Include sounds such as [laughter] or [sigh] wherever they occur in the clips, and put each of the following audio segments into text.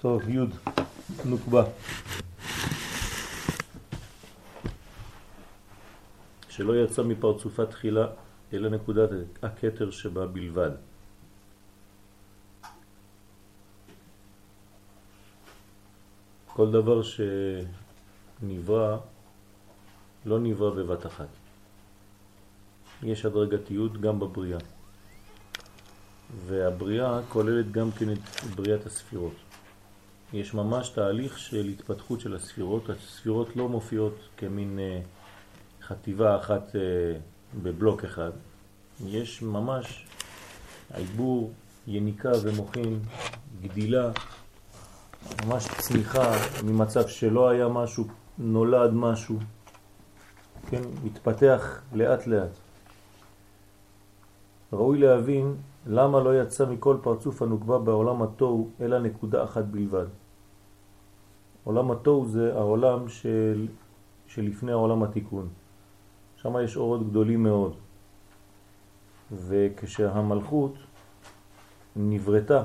טוב, י' נוקבה. שלא יצא מפרצופה תחילה, אלא נקודת הקטר שבה בלבד. כל דבר שנברא לא נברא בבת אחת. יש הדרגתיות גם בבריאה. והבריאה כוללת גם כן את בריאת הספירות. יש ממש תהליך של התפתחות של הספירות. הספירות לא מופיעות כמין אה, חטיבה אחת אה, בבלוק אחד. יש ממש עיבור, יניקה ומוחין, גדילה, ממש צמיחה ממצב שלא היה משהו, נולד משהו, כן, מתפתח לאט לאט. ראוי להבין למה לא יצא מכל פרצוף הנוקבה בעולם התוהו אלא נקודה אחת בלבד. עולם התוהו זה העולם של, שלפני העולם התיקון. שם יש אורות גדולים מאוד. וכשהמלכות נברתה,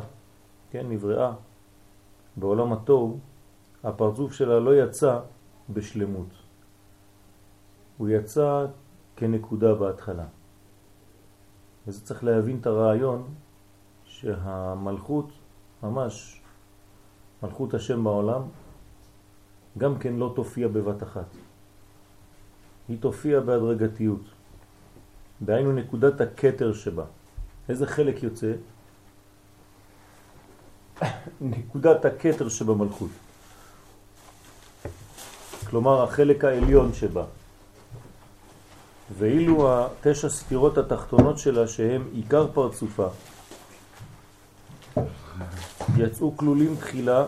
כן, נבראה בעולם התוהו, הפרצוף שלה לא יצא בשלמות. הוא יצא כנקודה בהתחלה. וזה צריך להבין את הרעיון שהמלכות, ממש מלכות השם בעולם, גם כן לא תופיע בבת אחת. היא תופיע בהדרגתיות. דהיינו נקודת הקטר שבה. איזה חלק יוצא? [coughs] נקודת הקטר שבמלכות. כלומר החלק העליון שבה. ואילו התשע ספירות התחתונות שלה שהם עיקר פרצופה יצאו כלולים תחילה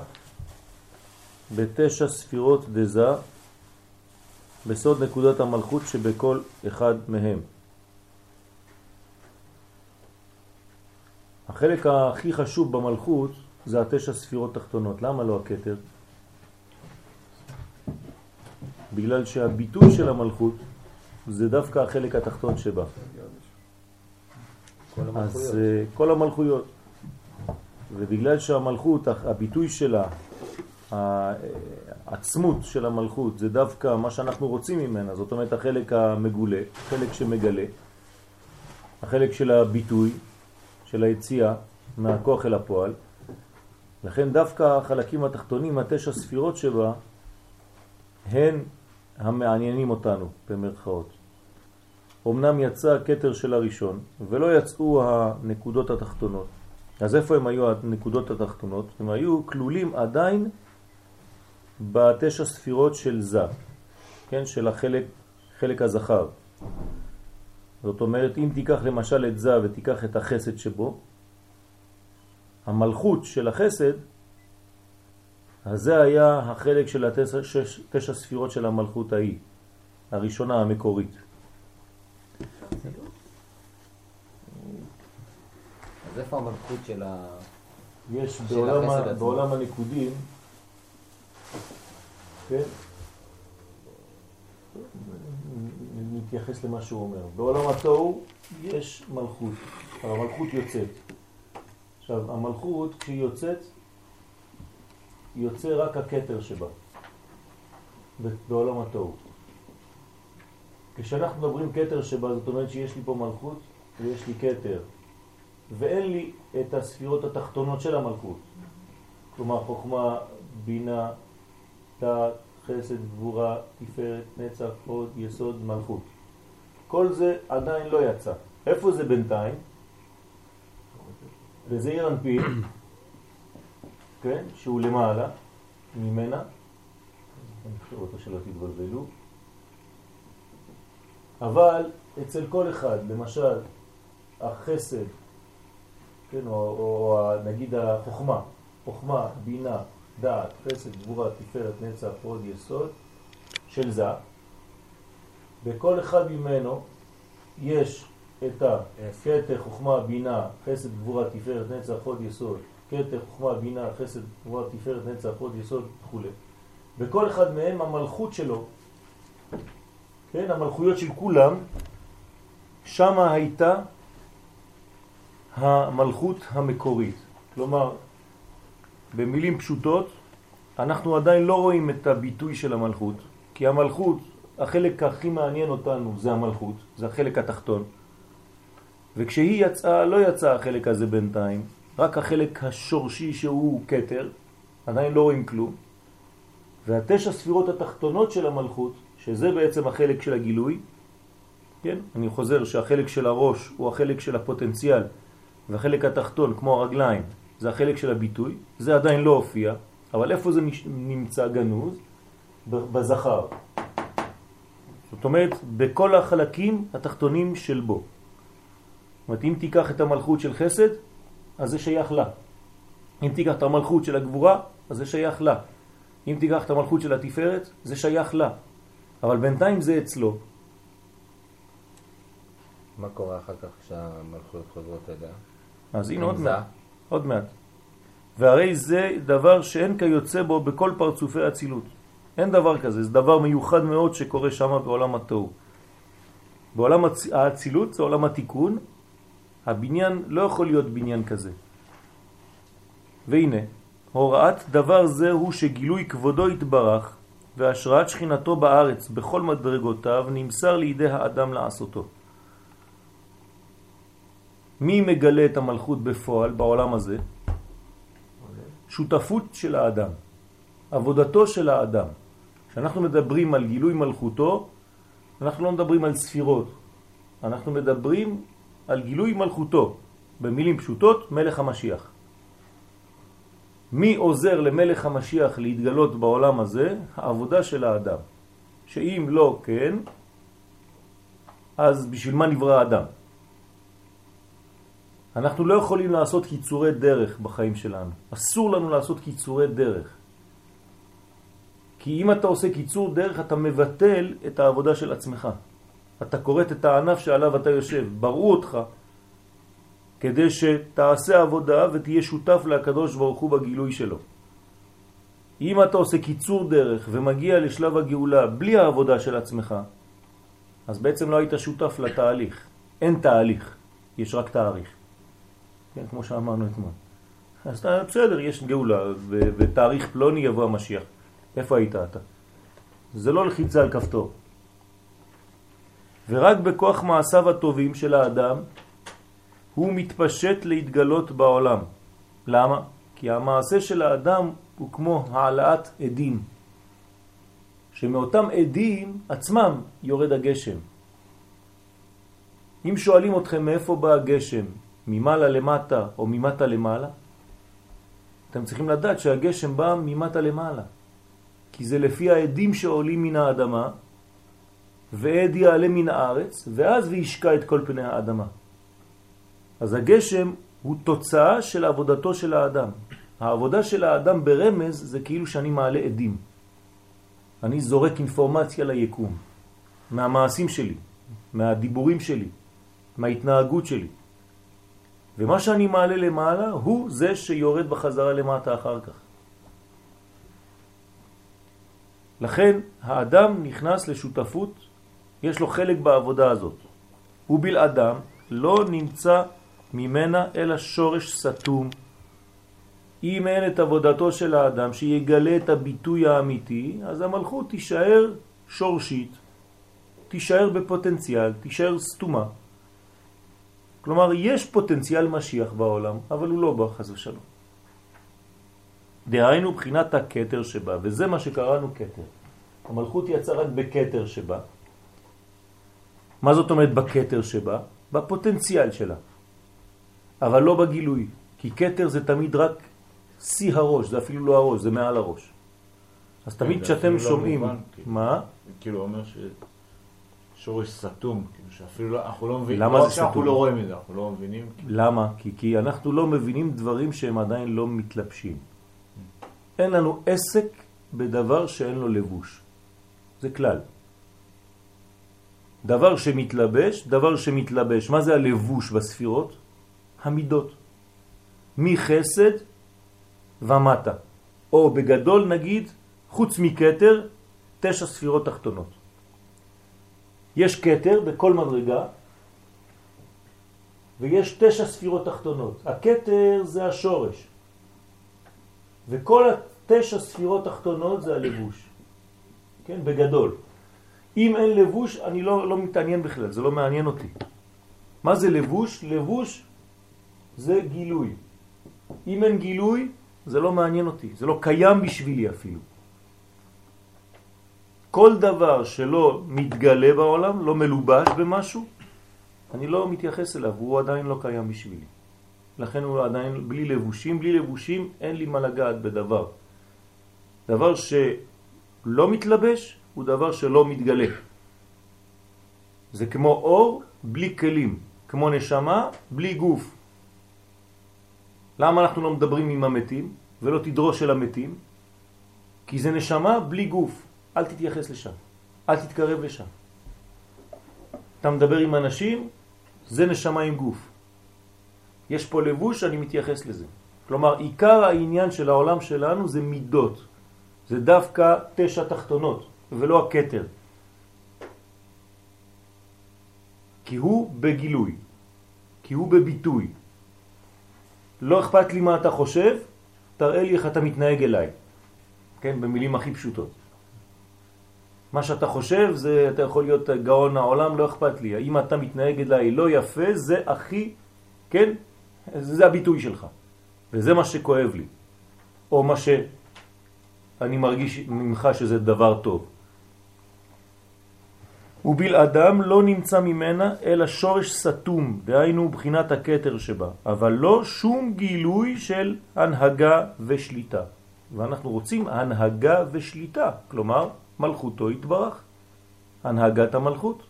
בתשע ספירות דזה בסוד נקודת המלכות שבכל אחד מהם. החלק הכי חשוב במלכות זה התשע ספירות תחתונות. למה לא הכתר? בגלל שהביטוי של המלכות זה דווקא החלק התחתון שבה. כל אז אה, כל המלכויות. ובגלל שהמלכות, הביטוי שלה, העצמות של המלכות, זה דווקא מה שאנחנו רוצים ממנה, זאת אומרת החלק המגולה, חלק שמגלה, החלק של הביטוי, של היציאה מהכוח אל הפועל, לכן דווקא החלקים התחתונים, התשע ספירות שבה, הן המעניינים אותנו, במרכאות. אמנם יצא הקטר של הראשון, ולא יצאו הנקודות התחתונות. אז איפה הם היו הנקודות התחתונות? הם היו כלולים עדיין בתשע ספירות של זה, כן? של החלק, חלק הזכר. זאת אומרת, אם תיקח למשל את זה ותיקח את החסד שבו, המלכות של החסד, אז זה היה החלק של התשע שש, תשע ספירות של המלכות ההיא, הראשונה המקורית. אז איפה המלכות של ה... יש בעולם, בעולם הנקודים, כן? נתייחס למה שהוא אומר. בעולם התוהו יש מלכות, המלכות יוצאת. עכשיו, המלכות כשהיא יוצאת, יוצא רק הקטר שבה, בעולם התוהו. כשאנחנו מדברים קטר שבה, זאת אומרת שיש לי פה מלכות ויש לי קטר, ואין לי את הספירות התחתונות של המלכות. כלומר, חוכמה, בינה, תא, חסד, גבורה, תפארת, נצח, עוד, יסוד, מלכות. כל זה עדיין לא יצא. איפה זה בינתיים? וזה ינפיל, כן, שהוא למעלה ממנה, אני חושב אותו שלא תתבלבלו, אבל אצל כל אחד, למשל, החסד, כן, או, או, או נגיד החוכמה, חוכמה, בינה, דעת, חסד, גבורה, תפארת, נצח, עוד יסוד של זה, בכל אחד ממנו יש את הכתר, חוכמה, בינה, חסד, גבורה, תפארת, נצח, עוד יסוד, כתר, חוכמה, בינה, חסד, גבורה, תפארת, נצח, עוד יסוד וכו'. בכל אחד מהם המלכות שלו, כן, המלכויות של כולם, שמה הייתה המלכות המקורית. כלומר, במילים פשוטות, אנחנו עדיין לא רואים את הביטוי של המלכות, כי המלכות, החלק הכי מעניין אותנו זה המלכות, זה החלק התחתון. וכשהיא יצאה, לא יצא החלק הזה בינתיים, רק החלק השורשי שהוא קטר, עדיין לא רואים כלום. והתשע ספירות התחתונות של המלכות, שזה בעצם החלק של הגילוי, כן? אני חוזר שהחלק של הראש הוא החלק של הפוטנציאל, והחלק התחתון, כמו הרגליים, זה החלק של הביטוי, זה עדיין לא הופיע, אבל איפה זה נמצא גנוז? בזכר. זאת אומרת, בכל החלקים התחתונים של בו. זאת אומרת, אם תיקח את המלכות של חסד, אז זה שייך לה. אם תיקח את המלכות של הגבורה, אז זה שייך לה. אם תיקח את המלכות של התפארת, זה שייך לה. אבל בינתיים זה אצלו. מה קורה אחר כך כשהמלכויות חוזרות אליה? אז הנה עוד מעט. עוד מעט. והרי זה דבר שאין כיוצא בו בכל פרצופי הצילות. אין דבר כזה, זה דבר מיוחד מאוד שקורה שם בעולם התוהו. בעולם האצילות זה עולם התיקון, הבניין לא יכול להיות בניין כזה. והנה, הוראת דבר זה הוא שגילוי כבודו התברך והשראת שכינתו בארץ בכל מדרגותיו נמסר לידי האדם לעשותו. מי מגלה את המלכות בפועל בעולם הזה? שותפות של האדם, עבודתו של האדם. כשאנחנו מדברים על גילוי מלכותו, אנחנו לא מדברים על ספירות, אנחנו מדברים על גילוי מלכותו, במילים פשוטות, מלך המשיח. מי עוזר למלך המשיח להתגלות בעולם הזה? העבודה של האדם. שאם לא כן, אז בשביל מה נברא האדם? אנחנו לא יכולים לעשות קיצורי דרך בחיים שלנו. אסור לנו לעשות קיצורי דרך. כי אם אתה עושה קיצור דרך, אתה מבטל את העבודה של עצמך. אתה קוראת את הענף שעליו אתה יושב. בראו אותך כדי שתעשה עבודה ותהיה שותף לקדוש ברוך הוא בגילוי שלו. אם אתה עושה קיצור דרך ומגיע לשלב הגאולה בלי העבודה של עצמך, אז בעצם לא היית שותף לתהליך. אין תהליך, יש רק תאריך. כן, כמו שאמרנו אתמול. אז אתה, בסדר, יש גאולה, ותאריך פלוני יבוא המשיח. איפה היית אתה? זה לא לחיצה על כפתור. ורק בכוח מעשיו הטובים של האדם הוא מתפשט להתגלות בעולם. למה? כי המעשה של האדם הוא כמו העלאת עדים, שמאותם עדים עצמם יורד הגשם. אם שואלים אתכם מאיפה בא הגשם, ממעלה למטה או ממטה למעלה, אתם צריכים לדעת שהגשם בא ממטה למעלה, כי זה לפי העדים שעולים מן האדמה, ועד יעלה מן הארץ, ואז וישקע את כל פני האדמה. אז הגשם הוא תוצאה של עבודתו של האדם. העבודה של האדם ברמז זה כאילו שאני מעלה עדים. אני זורק אינפורמציה ליקום, מהמעשים שלי, מהדיבורים שלי, מההתנהגות שלי. ומה שאני מעלה למעלה הוא זה שיורד בחזרה למטה אחר כך. לכן האדם נכנס לשותפות, יש לו חלק בעבודה הזאת. ובלעדם לא נמצא ממנה אלא שורש סתום. אם אין את עבודתו של האדם שיגלה את הביטוי האמיתי, אז המלכות תישאר שורשית, תישאר בפוטנציאל, תישאר סתומה. כלומר, יש פוטנציאל משיח בעולם, אבל הוא לא בא חס ושלום. דהיינו בחינת הקטר שבה, וזה מה שקראנו קטר. המלכות יצאה רק בקטר שבה. מה זאת אומרת בקטר שבה? בפוטנציאל שלה. אבל לא בגילוי, כי קטר זה תמיד רק שיא הראש, זה אפילו לא הראש, זה מעל הראש. אז תמיד כשאתם לא שומעים... מה? כאילו אומר ששורש סתום, כאילו שאפילו לא, אנחנו לא מבינים, למה זה סתום? אנחנו לא רואים את זה, אנחנו לא מבינים. למה? כי, כי אנחנו לא מבינים דברים שהם עדיין לא מתלבשים. אין לנו עסק בדבר שאין לו לבוש. זה כלל. דבר שמתלבש, דבר שמתלבש. מה זה הלבוש בספירות? המידות. מחסד ומטה. או בגדול נגיד, חוץ מקטר, תשע ספירות תחתונות. יש קטר בכל מדרגה, ויש תשע ספירות תחתונות. הקטר זה השורש. וכל התשע ספירות תחתונות זה הלבוש, כן, בגדול. אם אין לבוש, אני לא, לא מתעניין בכלל, זה לא מעניין אותי. מה זה לבוש? לבוש זה גילוי. אם אין גילוי, זה לא מעניין אותי, זה לא קיים בשבילי אפילו. כל דבר שלא מתגלה בעולם, לא מלובש במשהו, אני לא מתייחס אליו, הוא עדיין לא קיים בשבילי. לכן הוא עדיין בלי לבושים, בלי לבושים אין לי מה לגעת בדבר. דבר שלא מתלבש הוא דבר שלא מתגלה. זה כמו אור בלי כלים, כמו נשמה בלי גוף. למה אנחנו לא מדברים עם המתים ולא תדרוש אל המתים? כי זה נשמה בלי גוף, אל תתייחס לשם, אל תתקרב לשם. אתה מדבר עם אנשים, זה נשמה עם גוף. יש פה לבוש, אני מתייחס לזה. כלומר, עיקר העניין של העולם שלנו זה מידות. זה דווקא תשע תחתונות, ולא הקטר. כי הוא בגילוי, כי הוא בביטוי. לא אכפת לי מה אתה חושב, תראה לי איך אתה מתנהג אליי. כן, במילים הכי פשוטות. מה שאתה חושב, זה, אתה יכול להיות גאון העולם, לא אכפת לי. אם אתה מתנהג אליי לא יפה, זה הכי, כן, זה הביטוי שלך. וזה מה שכואב לי. או מה שאני מרגיש ממך שזה דבר טוב. ובלעדם לא נמצא ממנה אלא שורש סתום, דהיינו בחינת הקטר שבה, אבל לא שום גילוי של הנהגה ושליטה. ואנחנו רוצים הנהגה ושליטה, כלומר מלכותו יתברך, הנהגת המלכות.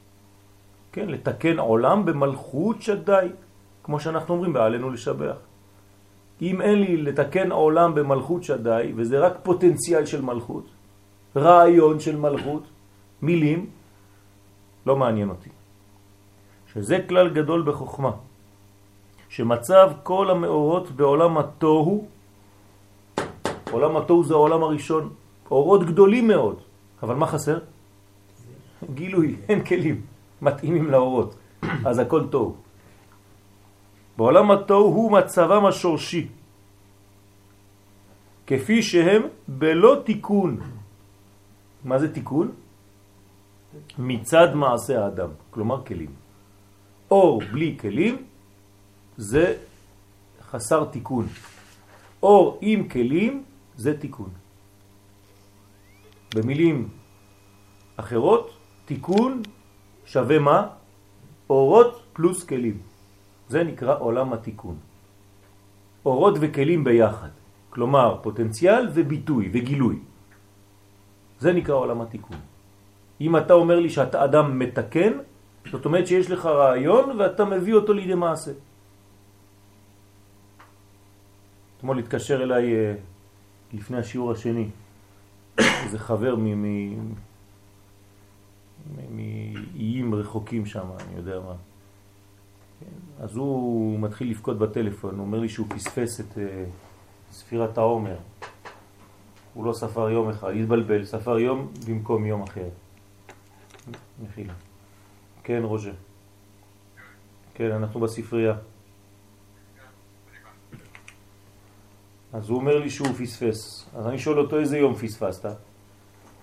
כן, לתקן עולם במלכות שדי, כמו שאנחנו אומרים בעלינו לשבח. אם אין לי לתקן עולם במלכות שדי, וזה רק פוטנציאל של מלכות, רעיון של מלכות, מילים, לא מעניין אותי. שזה כלל גדול בחוכמה, שמצב כל המאורות בעולם התוהו, עולם התוהו זה העולם הראשון, אורות גדולים מאוד, אבל מה חסר? גילוי, [laughs] אין כלים מתאימים לאורות, אז הכל טוב. בעולם התוהו הוא מצבם השורשי, כפי שהם בלא תיקון. מה זה תיקון? מצד מעשה האדם, כלומר כלים. אור בלי כלים זה חסר תיקון. אור עם כלים זה תיקון. במילים אחרות, תיקון שווה מה? אורות פלוס כלים. זה נקרא עולם התיקון. אורות וכלים ביחד, כלומר פוטנציאל וביטוי וגילוי. זה נקרא עולם התיקון. אם אתה אומר לי שאתה אדם מתקן, זאת אומרת שיש לך רעיון ואתה מביא אותו לידי מעשה. אתמול התקשר אליי אה, לפני השיעור השני, איזה חבר מאיים רחוקים שם, אני יודע מה. אז הוא מתחיל לפקוד בטלפון, הוא אומר לי שהוא פספס את uh, ספירת העומר. הוא לא ספר יום אחד, התבלבל, ספר יום במקום יום אחר. מחילה. כן, רוז'ה. כן, אנחנו בספרייה. אז הוא אומר לי שהוא פספס. אז אני שואל אותו איזה יום פספסת?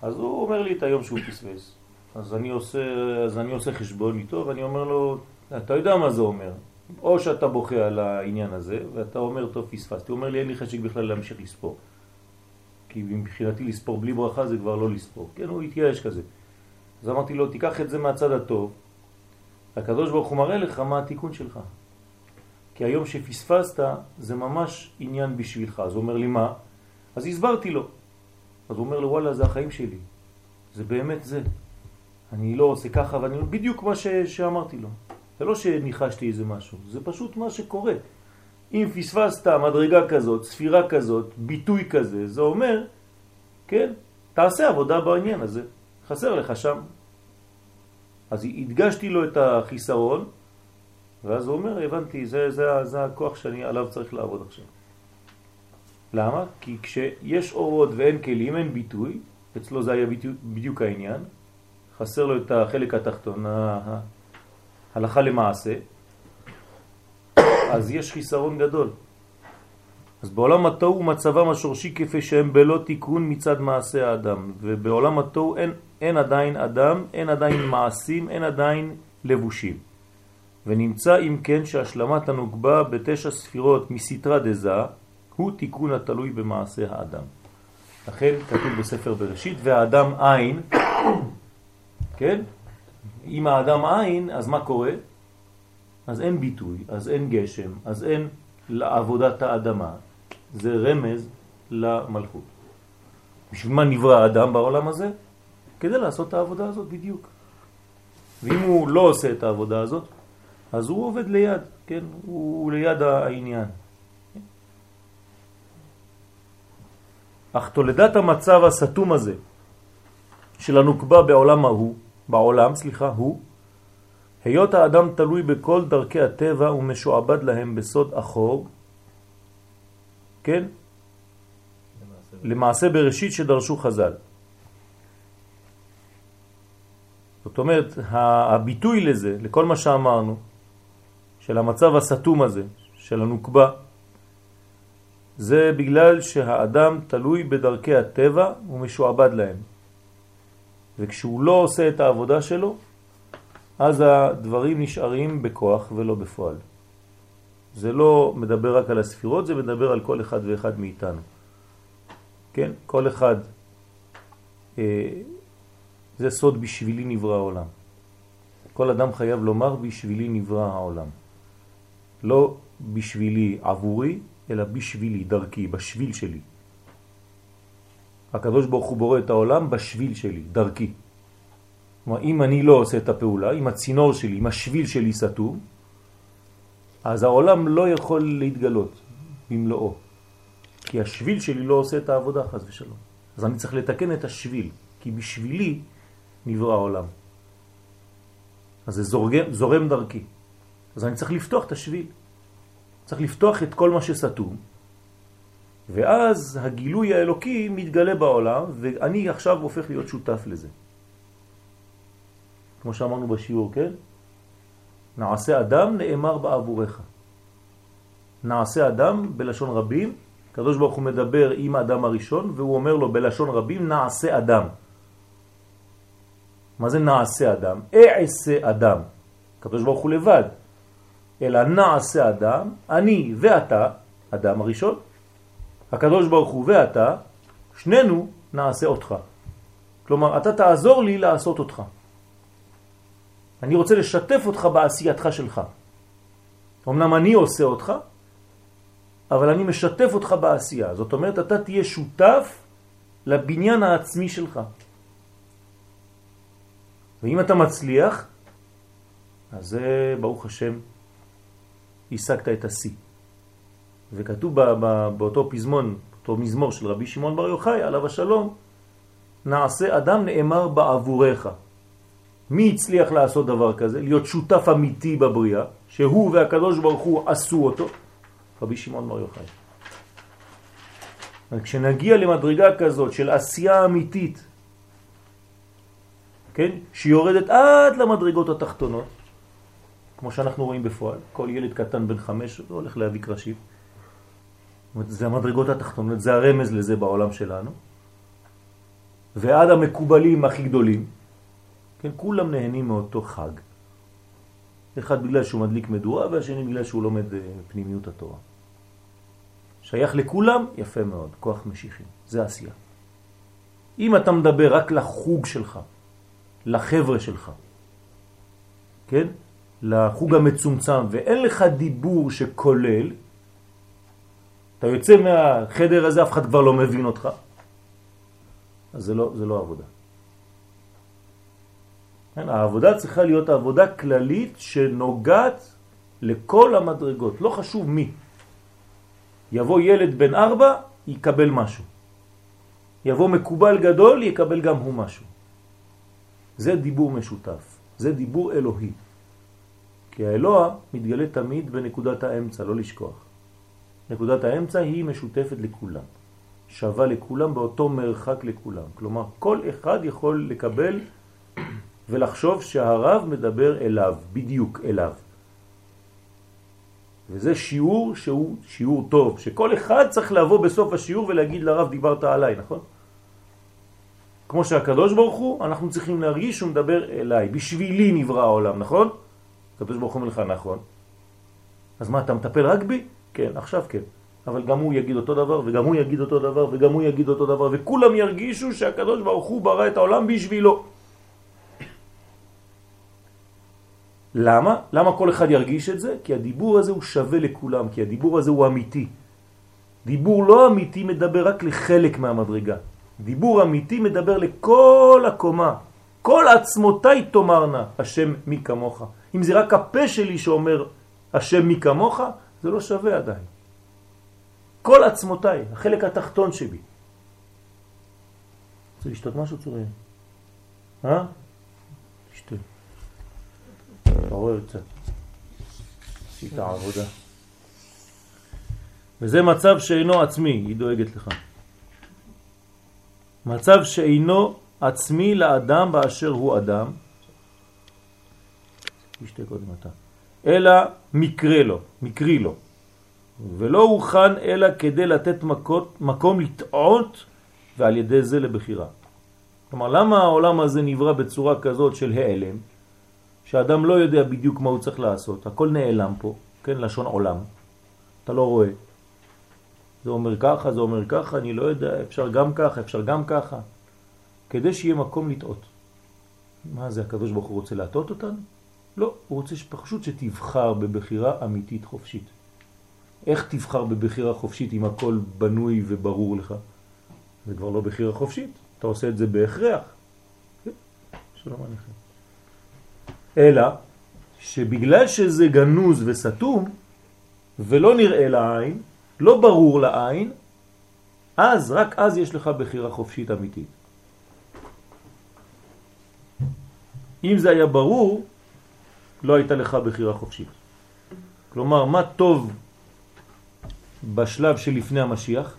אז הוא אומר לי את היום שהוא פספס. אז אני עושה, אז אני עושה חשבון איתו ואני אומר לו, אתה יודע מה זה אומר. או שאתה בוכה על העניין הזה ואתה אומר, טוב, פספסתי. הוא אומר לי, אין לי חשק בכלל להמשיך לספור. כי מבחינתי לספור בלי ברכה זה כבר לא לספור. כן, הוא התייאש כזה. אז אמרתי לו, תיקח את זה מהצד הטוב, הקדוש ברוך הוא מראה לך מה התיקון שלך. כי היום שפספסת זה ממש עניין בשבילך. אז הוא אומר לי, מה? אז הסברתי לו. אז הוא אומר לו, וואלה, זה החיים שלי. זה באמת זה. אני לא עושה ככה, ואני בדיוק מה ש... שאמרתי לו. זה לא שניחשתי איזה משהו, זה פשוט מה שקורה. אם פספסת מדרגה כזאת, ספירה כזאת, ביטוי כזה, זה אומר, כן, תעשה עבודה בעניין הזה. חסר לך שם. אז הדגשתי לו את החיסרון, ואז הוא אומר, הבנתי, זה, זה, זה הכוח שאני עליו צריך לעבוד עכשיו. למה? כי כשיש אורות ואין כלים, אין ביטוי, אצלו זה היה בדיוק, העניין, חסר לו את החלק התחתון, הלכה למעשה, אז יש חיסרון גדול. אז בעולם התוהו מצבם השורשי כפי שהם בלא תיקון מצד מעשה האדם, ובעולם התוהו אין, אין עדיין אדם, אין עדיין [clears throat] מעשים, אין עדיין לבושים. ונמצא אם כן שהשלמת הנוגבה בתשע ספירות מסתרה דזה הוא תיקון התלוי במעשה האדם. לכן כתוב בספר בראשית, והאדם עין, [clears throat] כן? אם האדם עין, אז מה קורה? אז אין ביטוי, אז אין גשם, אז אין לעבודת האדמה. זה רמז למלכות. בשביל מה נברא האדם בעולם הזה? כדי לעשות את העבודה הזאת בדיוק. ואם הוא לא עושה את העבודה הזאת, אז הוא עובד ליד, כן? הוא ליד העניין. אך תולדת המצב הסתום הזה של הנוקבה בעולם ההוא, בעולם, סליחה, הוא, היות האדם תלוי בכל דרכי הטבע ומשועבד להם בסוד אחור, כן? למעשה בראשית שדרשו חז"ל. זאת אומרת, הביטוי לזה, לכל מה שאמרנו, של המצב הסתום הזה, של הנוקבה, זה בגלל שהאדם תלוי בדרכי הטבע ומשועבד להם. וכשהוא לא עושה את העבודה שלו, אז הדברים נשארים בכוח ולא בפועל. זה לא מדבר רק על הספירות, זה מדבר על כל אחד ואחד מאיתנו. כן? כל אחד, אה, זה סוד בשבילי נברא העולם. כל אדם חייב לומר בשבילי נברא העולם. לא בשבילי עבורי, אלא בשבילי, דרכי, בשביל שלי. הקדוש ברוך הוא בורא את העולם בשביל שלי, דרכי. כלומר, אם אני לא עושה את הפעולה, אם הצינור שלי, אם השביל שלי סתום, אז העולם לא יכול להתגלות במלואו. כי השביל שלי לא עושה את העבודה, חז ושלום. אז אני צריך לתקן את השביל, כי בשבילי נברא העולם. אז זה זורם, זורם דרכי. אז אני צריך לפתוח את השביל. צריך לפתוח את כל מה שסתום, ואז הגילוי האלוקי מתגלה בעולם, ואני עכשיו הופך להיות שותף לזה. כמו שאמרנו בשיעור, כן? נעשה אדם נאמר בעבורך. נעשה אדם בלשון רבים, קדוש ברוך הוא מדבר עם האדם הראשון, והוא אומר לו בלשון רבים נעשה אדם. מה זה נעשה אדם? אעשה אדם. קדוש ברוך הוא לבד. אלא נעשה אדם, אני ואתה, אדם הראשון, הקדוש ברוך הוא ואתה, שנינו נעשה אותך. כלומר, אתה תעזור לי לעשות אותך. אני רוצה לשתף אותך בעשייתך שלך. אמנם אני עושה אותך, אבל אני משתף אותך בעשייה. זאת אומרת, אתה תהיה שותף לבניין העצמי שלך. ואם אתה מצליח, אז זה, ברוך השם, השגת את השיא. וכתוב באותו פזמון, אותו מזמור של רבי שמעון בר יוחאי, עליו השלום, נעשה אדם נאמר בעבורך. מי הצליח לעשות דבר כזה? להיות שותף אמיתי בבריאה, שהוא והקדוש ברוך הוא עשו אותו? רבי שמעון בר יוחאי. כשנגיע למדרגה כזאת של עשייה אמיתית, כן, שיורדת עד למדרגות התחתונות, כמו שאנחנו רואים בפועל, כל ילד קטן בן חמש הולך להביא קרשים. זה המדרגות התחתונות, זה הרמז לזה בעולם שלנו. ועד המקובלים הכי גדולים, כן, כולם נהנים מאותו חג. אחד בגלל שהוא מדליק מדורה והשני בגלל שהוא לומד אה, פנימיות התורה. שייך לכולם, יפה מאוד, כוח משיחי, זה עשייה. אם אתה מדבר רק לחוג שלך, לחבר'ה שלך, כן? לחוג המצומצם ואין לך דיבור שכולל, אתה יוצא מהחדר הזה, אף אחד כבר לא מבין אותך, אז זה לא, זה לא עבודה. כן? העבודה צריכה להיות עבודה כללית שנוגעת לכל המדרגות, לא חשוב מי. יבוא ילד בן ארבע, יקבל משהו. יבוא מקובל גדול, יקבל גם הוא משהו. זה דיבור משותף, זה דיבור אלוהי. כי האלוה מתגלה תמיד בנקודת האמצע, לא לשכוח. נקודת האמצע היא משותפת לכולם, שווה לכולם באותו מרחק לכולם. כלומר, כל אחד יכול לקבל ולחשוב שהרב מדבר אליו, בדיוק אליו. וזה שיעור שהוא שיעור טוב, שכל אחד צריך לבוא בסוף השיעור ולהגיד לרב דיברת עליי, נכון? כמו שהקדוש ברוך הוא, אנחנו צריכים להרגיש שהוא מדבר אליי, בשבילי נברא העולם, נכון? הקדוש ברוך הוא אומר לך נכון. אז מה, אתה מטפל רק בי? כן, עכשיו כן. אבל גם הוא יגיד אותו דבר, וגם הוא יגיד אותו דבר, וגם הוא יגיד אותו דבר, וכולם ירגישו שהקדוש ברוך הוא ברא את העולם בשבילו. למה? למה כל אחד ירגיש את זה? כי הדיבור הזה הוא שווה לכולם, כי הדיבור הזה הוא אמיתי. דיבור לא אמיתי מדבר רק לחלק מהמדרגה. דיבור אמיתי מדבר לכל הקומה. כל עצמותיי תאמרנה, השם מי כמוך. אם זה רק הפה שלי שאומר השם מי כמוך, זה לא שווה עדיין. כל עצמותיי, החלק התחתון שבי. רוצה לשתות משהו צורי? אה? תשתה. תעורר קצת. עשית עבודה. וזה מצב שאינו עצמי, היא דואגת לך. מצב שאינו עצמי לאדם באשר הוא אדם, תשתה קודם אתה, אלא מקרה לו, מקרי לו, ולא הוכן אלא כדי לתת מקות, מקום לטעות ועל ידי זה לבחירה. כלומר, למה העולם הזה נברא בצורה כזאת של העלם, שאדם לא יודע בדיוק מה הוא צריך לעשות, הכל נעלם פה, כן, לשון עולם, אתה לא רואה. זה אומר ככה, זה אומר ככה, אני לא יודע, אפשר גם ככה, אפשר גם ככה, כדי שיהיה מקום לטעות. מה זה, הקדוש ברוך הוא רוצה להטעות אותנו? לא, הוא רוצה פשוט שתבחר בבחירה אמיתית חופשית. איך תבחר בבחירה חופשית אם הכל בנוי וברור לך? זה כבר לא בחירה חופשית, אתה עושה את זה בהכרח. כן, שלום עליכם. אלא שבגלל שזה גנוז וסתום ולא נראה לעין, לא ברור לעין, אז, רק אז יש לך בחירה חופשית אמיתית. אם זה היה ברור, לא הייתה לך בחירה חופשית. כלומר, מה טוב בשלב שלפני המשיח,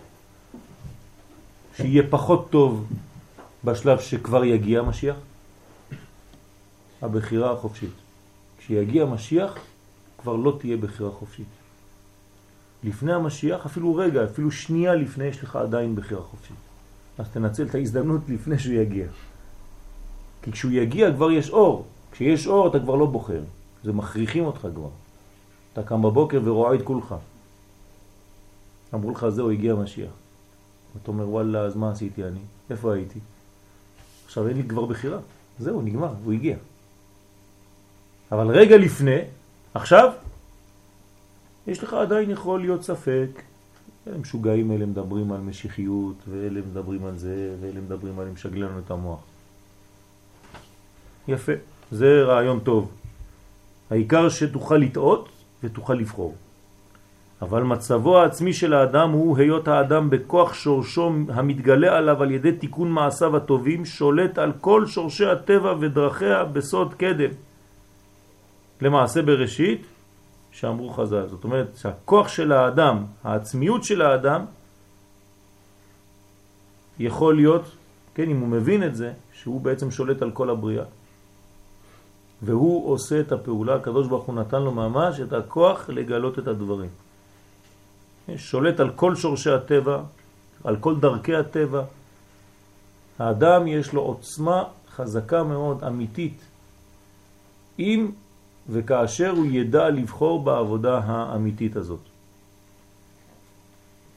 שיהיה פחות טוב בשלב שכבר יגיע המשיח? הבחירה החופשית. כשיגיע המשיח, כבר לא תהיה בחירה חופשית. לפני המשיח, אפילו רגע, אפילו שנייה לפני, יש לך עדיין בחירה חופשית. אז תנצל את ההזדמנות לפני שהוא יגיע. כי כשהוא יגיע כבר יש אור. כשיש אור אתה כבר לא בוחר. זה מכריחים אותך כבר. אתה קם בבוקר ורואה את כולך. אמרו לך, זהו, הגיע המשיח. אתה אומר, וואלה, אז מה עשיתי אני? איפה הייתי? עכשיו אין לי כבר בחירה. זהו, נגמר, הוא הגיע. אבל רגע לפני, עכשיו, יש לך עדיין יכול להיות ספק. משוגעים אלה מדברים על משיחיות, ואלה מדברים על זה, ואלה מדברים על משגל לנו את המוח. יפה, זה רעיון טוב. העיקר שתוכל לטעות ותוכל לבחור. אבל מצבו העצמי של האדם הוא היות האדם בכוח שורשו המתגלה עליו על ידי תיקון מעשיו הטובים שולט על כל שורשי הטבע ודרכיה בסוד קדם. למעשה בראשית שאמרו חז"ל. זאת אומרת שהכוח של האדם, העצמיות של האדם, יכול להיות, כן, אם הוא מבין את זה, שהוא בעצם שולט על כל הבריאה. והוא עושה את הפעולה, הקדוש ברוך הוא נתן לו ממש את הכוח לגלות את הדברים. שולט על כל שורשי הטבע, על כל דרכי הטבע. האדם יש לו עוצמה חזקה מאוד, אמיתית, אם וכאשר הוא ידע לבחור בעבודה האמיתית הזאת.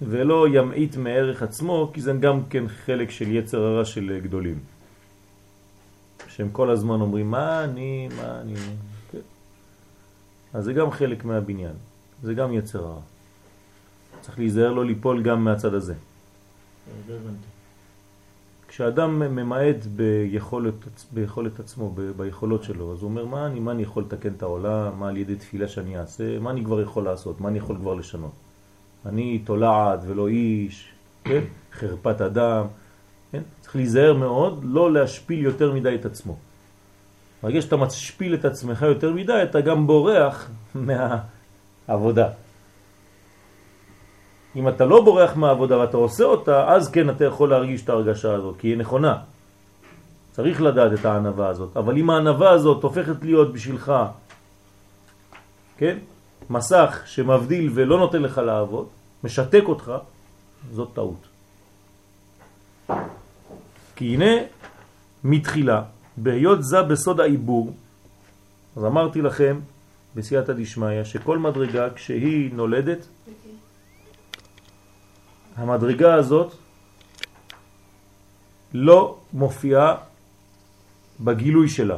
ולא ימעיט מערך עצמו, כי זה גם כן חלק של יצר הרע של גדולים. שהם כל הזמן אומרים, מה אני, מה אני... כן. אז זה גם חלק מהבניין, זה גם יצר הרע. צריך להיזהר לא ליפול גם מהצד הזה. לא הבנתי. כשאדם ממעט ביכולת, ביכולת עצמו, ב, ביכולות שלו, אז הוא אומר, מה אני, מה אני יכול לתקן את העולם, מה על ידי תפילה שאני אעשה, מה אני כבר יכול לעשות, מה אני יכול כבר לשנות. אני תולעת ולא איש, כן? חרפת אדם, כן? צריך להיזהר מאוד, לא להשפיל יותר מדי את עצמו. ברגע שאתה משפיל את עצמך יותר מדי, אתה גם בורח [laughs] מהעבודה. אם אתה לא בורח מהעבודה ואתה עושה אותה, אז כן אתה יכול להרגיש את ההרגשה הזאת, כי היא נכונה. צריך לדעת את הענבה הזאת. אבל אם הענבה הזאת הופכת להיות בשבילך, כן? מסך שמבדיל ולא נותן לך לעבוד, משתק אותך, זאת טעות. כי הנה מתחילה, בהיות זה בסוד העיבור, אז אמרתי לכם בסייעתא דשמיא שכל מדרגה כשהיא נולדת, המדרגה הזאת לא מופיעה בגילוי שלה,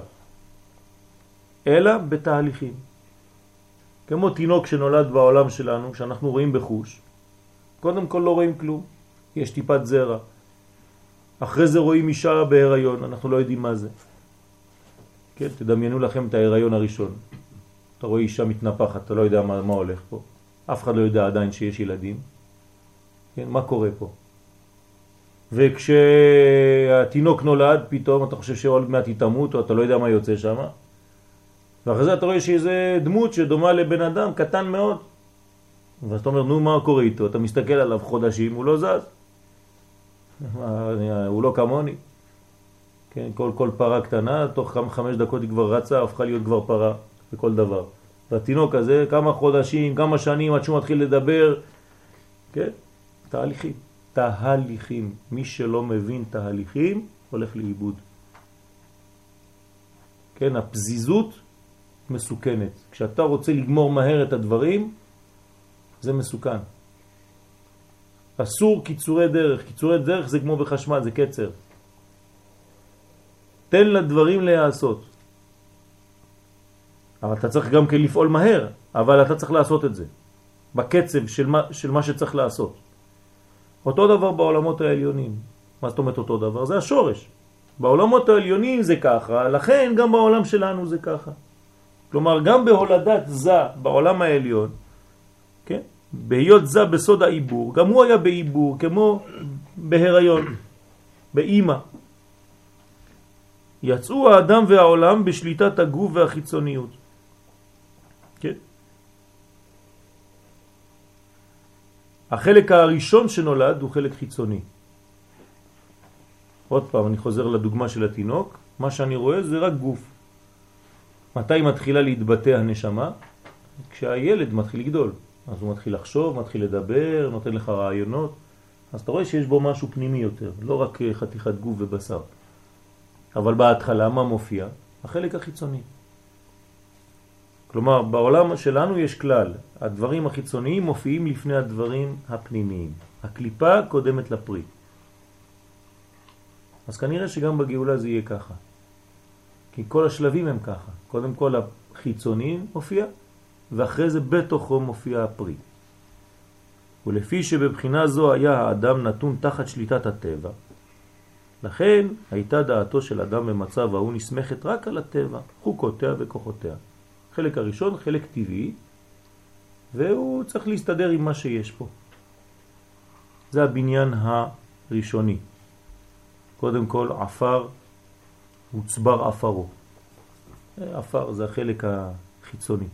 אלא בתהליכים. כמו תינוק שנולד בעולם שלנו, שאנחנו רואים בחוש, קודם כל לא רואים כלום, יש טיפת זרע. אחרי זה רואים אישה בהיריון, אנחנו לא יודעים מה זה. כן, תדמיינו לכם את ההיריון הראשון. אתה רואה אישה מתנפחת, אתה לא יודע מה, מה הולך פה. אף אחד לא יודע עדיין שיש ילדים. כן, מה קורה פה? וכשהתינוק נולד, פתאום אתה חושב שעוד מעט היא תמות, או אתה לא יודע מה יוצא שם. ואחרי זה אתה רואה שאיזה דמות שדומה לבן אדם, קטן מאוד. ואז אתה אומר, נו, מה קורה איתו? אתה מסתכל עליו חודשים, הוא לא זז. [laughs] הוא לא כמוני. כן, כל, כל פרה קטנה, תוך כמה חמש דקות היא כבר רצה, הפכה להיות כבר פרה בכל דבר. והתינוק הזה, כמה חודשים, כמה שנים עד שהוא מתחיל לדבר, כן, תהליכים. תהליכים. מי שלא מבין תהליכים, הולך לאיבוד. כן, הפזיזות מסוכנת. כשאתה רוצה לגמור מהר את הדברים, זה מסוכן. אסור קיצורי דרך. קיצורי דרך זה כמו בחשמל, זה קצר. תן לדברים להיעשות. אבל אתה צריך גם כן לפעול מהר, אבל אתה צריך לעשות את זה. בקצב של מה, של מה שצריך לעשות. אותו דבר בעולמות העליונים. מה זאת אומרת אותו דבר? זה השורש. בעולמות העליונים זה ככה, לכן גם בעולם שלנו זה ככה. כלומר, גם בהולדת זה בעולם העליון, כן? בהיות זה בסוד העיבור, גם הוא היה בעיבור, כמו בהיריון, באימא. יצאו האדם והעולם בשליטת הגוף והחיצוניות. כן? החלק הראשון שנולד הוא חלק חיצוני. עוד פעם, אני חוזר לדוגמה של התינוק, מה שאני רואה זה רק גוף. מתי מתחילה להתבטא הנשמה? כשהילד מתחיל לגדול. אז הוא מתחיל לחשוב, מתחיל לדבר, נותן לך רעיונות. אז אתה רואה שיש בו משהו פנימי יותר, לא רק חתיכת גוף ובשר. אבל בהתחלה מה מופיע? החלק החיצוני. כלומר, בעולם שלנו יש כלל, הדברים החיצוניים מופיעים לפני הדברים הפנימיים. הקליפה קודמת לפרי. אז כנראה שגם בגאולה זה יהיה ככה. כי כל השלבים הם ככה. קודם כל החיצוניים מופיע, ואחרי זה בתוכו מופיע הפרי. ולפי שבבחינה זו היה האדם נתון תחת שליטת הטבע, לכן הייתה דעתו של אדם במצב ההוא נסמכת רק על הטבע, חוקותיה וכוחותיה. חלק הראשון, חלק טבעי, והוא צריך להסתדר עם מה שיש פה. זה הבניין הראשוני. קודם כל, עפר הוצבר עפרו. עפר זה החלק החיצוני.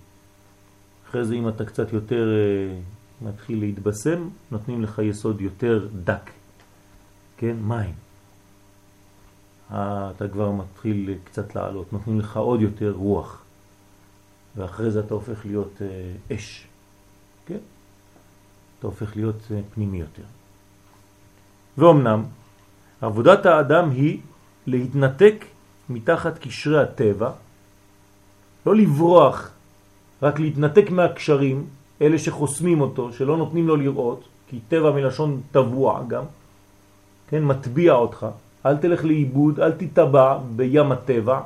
אחרי זה אם אתה קצת יותר uh, מתחיל להתבשם, נותנים לך יסוד יותר דק. כן? מים. אתה כבר מתחיל קצת לעלות, נותנים לך עוד יותר רוח. ואחרי זה אתה הופך להיות uh, אש. כן? אתה הופך להיות uh, פנימי יותר. ואומנם, עבודת האדם היא להתנתק מתחת קשרי הטבע, לא לברוח, רק להתנתק מהקשרים, אלה שחוסמים אותו, שלא נותנים לו לראות, כי טבע מלשון טבוע גם, כן, מטביע אותך, אל תלך לאיבוד, אל תטבע בים הטבע.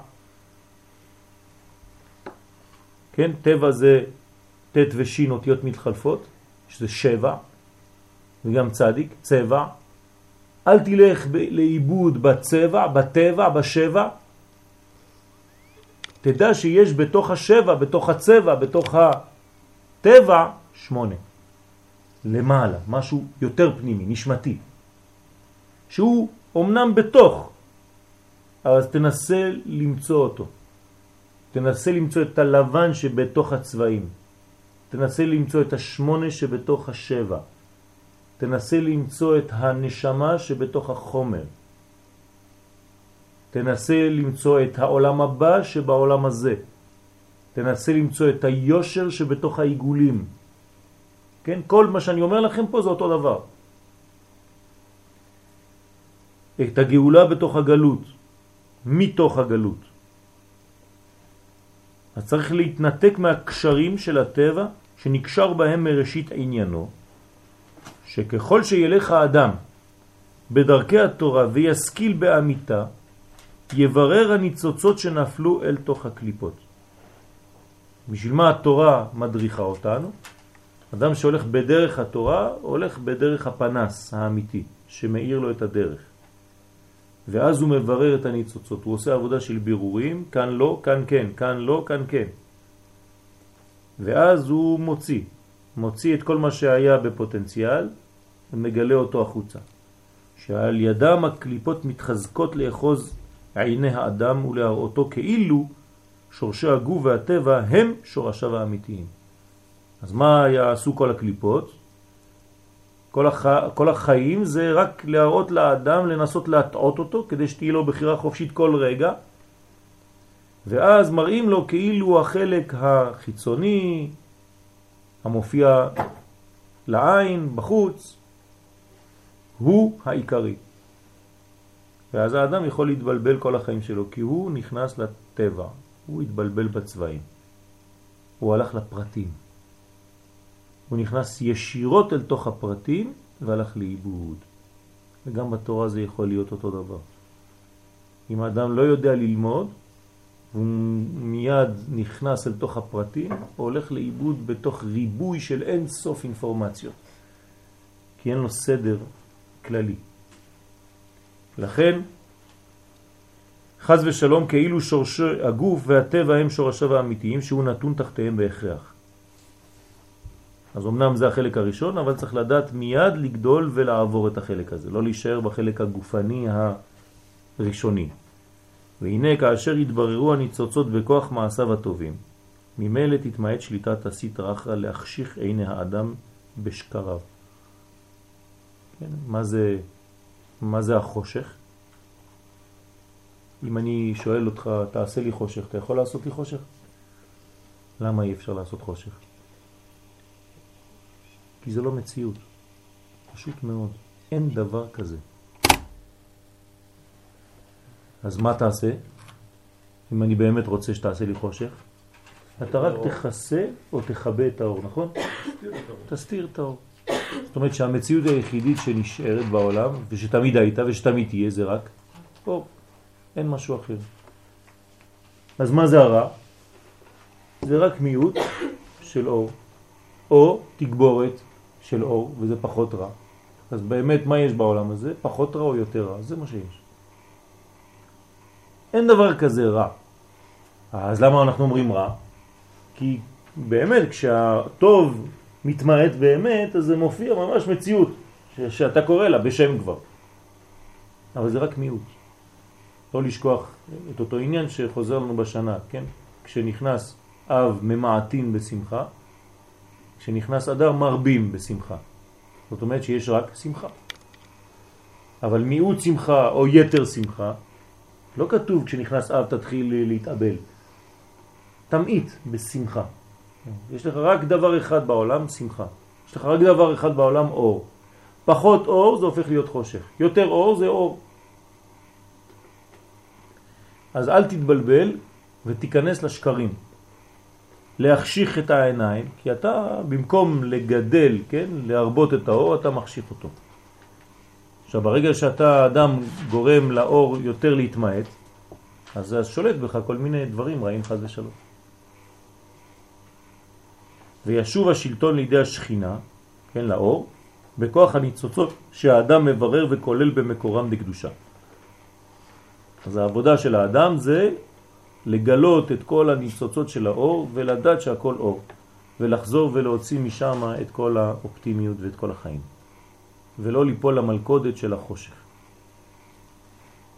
כן, טבע זה ט' ושין אותיות מתחלפות, שזה שבע, וגם צדיק, צבע. אל תלך לאיבוד בצבע, בטבע, בשבע, תדע שיש בתוך השבע, בתוך הצבע, בתוך הטבע, שמונה. למעלה, משהו יותר פנימי, נשמתי. שהוא אמנם בתוך, אז תנסה למצוא אותו. תנסה למצוא את הלבן שבתוך הצבעים. תנסה למצוא את השמונה שבתוך השבע. תנסה למצוא את הנשמה שבתוך החומר. תנסה למצוא את העולם הבא שבעולם הזה. תנסה למצוא את היושר שבתוך העיגולים. כן? כל מה שאני אומר לכם פה זה אותו דבר. את הגאולה בתוך הגלות, מתוך הגלות. אז צריך להתנתק מהקשרים של הטבע שנקשר בהם מראשית עניינו, שככל שילך האדם בדרכי התורה ויסקיל באמיתה, יברר הניצוצות שנפלו אל תוך הקליפות. בשביל מה התורה מדריכה אותנו? אדם שהולך בדרך התורה, הולך בדרך הפנס האמיתי, שמאיר לו את הדרך. ואז הוא מברר את הניצוצות, הוא עושה עבודה של בירורים, כאן לא, כאן כן, כאן לא, כאן כן. ואז הוא מוציא, מוציא את כל מה שהיה בפוטנציאל ומגלה אותו החוצה. שעל ידם הקליפות מתחזקות לאחוז עיני האדם ולהראותו כאילו שורשי הגוף והטבע הם שורשיו האמיתיים. אז מה יעשו כל הקליפות? כל, הח... כל החיים זה רק להראות לאדם, לנסות להטעות אותו, כדי שתהיה לו בחירה חופשית כל רגע, ואז מראים לו כאילו החלק החיצוני, המופיע לעין, בחוץ, הוא העיקרי. ואז האדם יכול להתבלבל כל החיים שלו, כי הוא נכנס לטבע, הוא התבלבל בצבעים. הוא הלך לפרטים. הוא נכנס ישירות אל תוך הפרטים והלך לאיבוד. וגם בתורה זה יכול להיות אותו דבר. אם האדם לא יודע ללמוד, הוא מיד נכנס אל תוך הפרטים, הוא הולך לאיבוד בתוך ריבוי של אין סוף אינפורמציות. כי אין לו סדר כללי. לכן, חז ושלום כאילו שורש הגוף והטבע הם שורשיו האמיתיים שהוא נתון תחתיהם בהכרח. אז אמנם זה החלק הראשון, אבל צריך לדעת מיד לגדול ולעבור את החלק הזה, לא להישאר בחלק הגופני הראשוני. והנה כאשר יתבררו הניצוצות בכוח מעשיו הטובים, ממילא תתמעט שליטת הסטרא אחרא להחשיך עיני האדם בשקריו. כן? מה, זה, מה זה החושך? אם אני שואל אותך, תעשה לי חושך, אתה יכול לעשות לי חושך? למה אי אפשר לעשות חושך? כי זה לא מציאות. פשוט מאוד. אין דבר כזה. אז מה תעשה? אם אני באמת רוצה שתעשה לי חושך? אתה רק תכסה או תכבה את האור, נכון? תסתיר את האור. זאת אומרת שהמציאות היחידית שנשארת בעולם, ושתמיד הייתה ושתמיד תהיה, זה רק אור. אין משהו אחר. אז מה זה הרע? זה רק מיעוט של אור, או תגבורת של אור, וזה פחות רע. אז באמת, מה יש בעולם הזה? פחות רע או יותר רע? זה מה שיש. אין דבר כזה רע. אז למה אנחנו אומרים רע? כי באמת, כשהטוב מתמעט באמת, אז זה מופיע ממש מציאות, שאתה קורא לה בשם כבר. אבל זה רק מיעוט. לא לשכוח את אותו עניין שחוזר לנו בשנה, כן? כשנכנס אב ממעטין בשמחה, כשנכנס אדר מרבים בשמחה. זאת אומרת שיש רק שמחה. אבל מיעוט שמחה או יתר שמחה, לא כתוב כשנכנס אב תתחיל להתאבל. תמעיט בשמחה. יש לך רק דבר אחד בעולם, שמחה. יש לך רק דבר אחד בעולם, אור. פחות אור זה הופך להיות חושך. יותר אור זה אור. אז אל תתבלבל ותיכנס לשקרים. להחשיך את העיניים, כי אתה במקום לגדל, כן, להרבות את האור, אתה מחשיך אותו. עכשיו, ברגע שאתה אדם גורם לאור יותר להתמעט, אז זה שולט בך כל מיני דברים רעים חז ושלום. וישוב השלטון לידי השכינה, כן, לאור, בכוח הניצוצות שהאדם מברר וכולל במקורם דקדושה. אז העבודה של האדם זה לגלות את כל הניצוצות של האור ולדעת שהכל אור, ולחזור ולהוציא משם את כל האופטימיות ואת כל החיים, ולא ליפול למלכודת של החושך.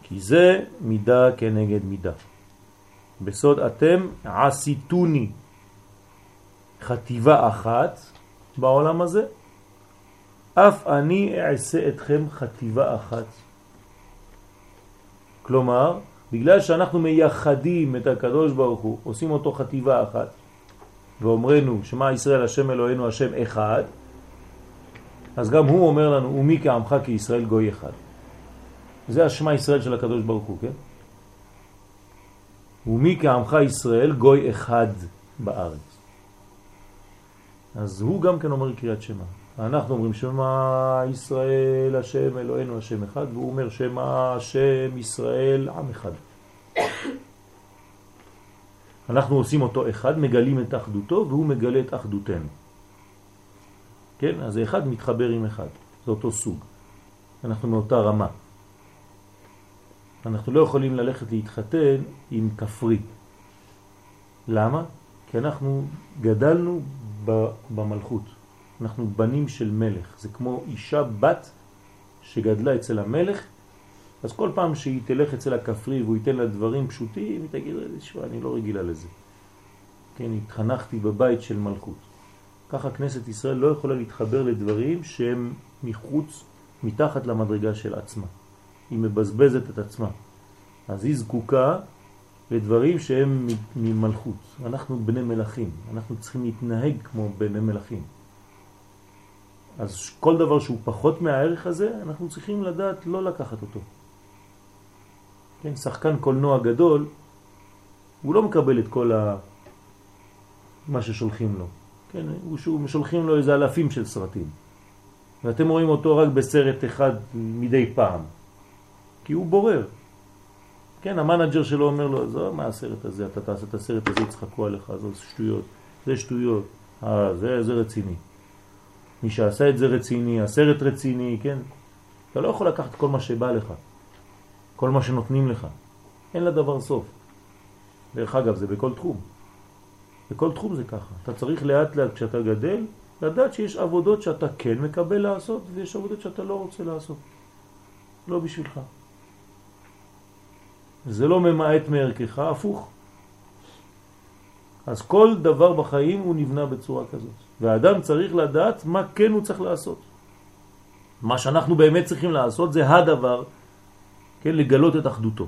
כי זה מידה כנגד מידה. בסוד אתם עשיתוני חטיבה אחת בעולם הזה, אף אני אעשה אתכם חטיבה אחת. כלומר, בגלל שאנחנו מייחדים את הקדוש ברוך הוא, עושים אותו חטיבה אחת, ואומרנו שמה ישראל השם אלוהינו השם אחד, אז גם הוא אומר לנו, ומי כעמך כישראל גוי אחד. זה השמה ישראל של הקדוש ברוך הוא, כן? ומי כעמך ישראל גוי אחד בארץ. אז הוא גם כן אומר קריאת שמה. אנחנו אומרים שמה ישראל השם אלוהינו השם אחד, והוא אומר שמה השם ישראל עם אחד. אנחנו עושים אותו אחד, מגלים את אחדותו והוא מגלה את אחדותנו. כן? אז אחד מתחבר עם אחד, זה אותו סוג. אנחנו מאותה רמה. אנחנו לא יכולים ללכת להתחתן עם כפרי. למה? כי אנחנו גדלנו במלכות. אנחנו בנים של מלך. זה כמו אישה בת שגדלה אצל המלך, אז כל פעם שהיא תלך אצל הכפרי והוא ייתן לה דברים פשוטים, היא תגיד, תשמע, אני לא רגילה לזה. כן, התחנכתי בבית של מלכות. ככה כנסת ישראל לא יכולה להתחבר לדברים שהם מחוץ, מתחת למדרגה של עצמה. היא מבזבזת את עצמה. אז היא זקוקה לדברים שהם ממלכות. אנחנו בני מלכים, אנחנו צריכים להתנהג כמו בני מלכים. אז כל דבר שהוא פחות מהערך הזה, אנחנו צריכים לדעת לא לקחת אותו. כן, שחקן קולנוע גדול, הוא לא מקבל את כל ה... מה ששולחים לו. כן, הוא שולחים לו איזה אלפים של סרטים. ואתם רואים אותו רק בסרט אחד מדי פעם. כי הוא בורר. כן, המנג'ר שלו אומר לו, זו, מה הסרט הזה? אתה תעשה את הסרט הזה, יצחקו עליך, זה שטויות. זה שטויות. אה, זה, זה רציני. מי שעשה את זה רציני, הסרט רציני, כן? אתה לא יכול לקחת כל מה שבא לך, כל מה שנותנים לך. אין לדבר סוף. דרך אגב, זה בכל תחום. בכל תחום זה ככה. אתה צריך לאט לאט כשאתה גדל, לדעת שיש עבודות שאתה כן מקבל לעשות, ויש עבודות שאתה לא רוצה לעשות. לא בשבילך. זה לא ממעט מערכך, הפוך. אז כל דבר בחיים הוא נבנה בצורה כזאת. והאדם צריך לדעת מה כן הוא צריך לעשות. מה שאנחנו באמת צריכים לעשות זה הדבר, כן, לגלות את אחדותו.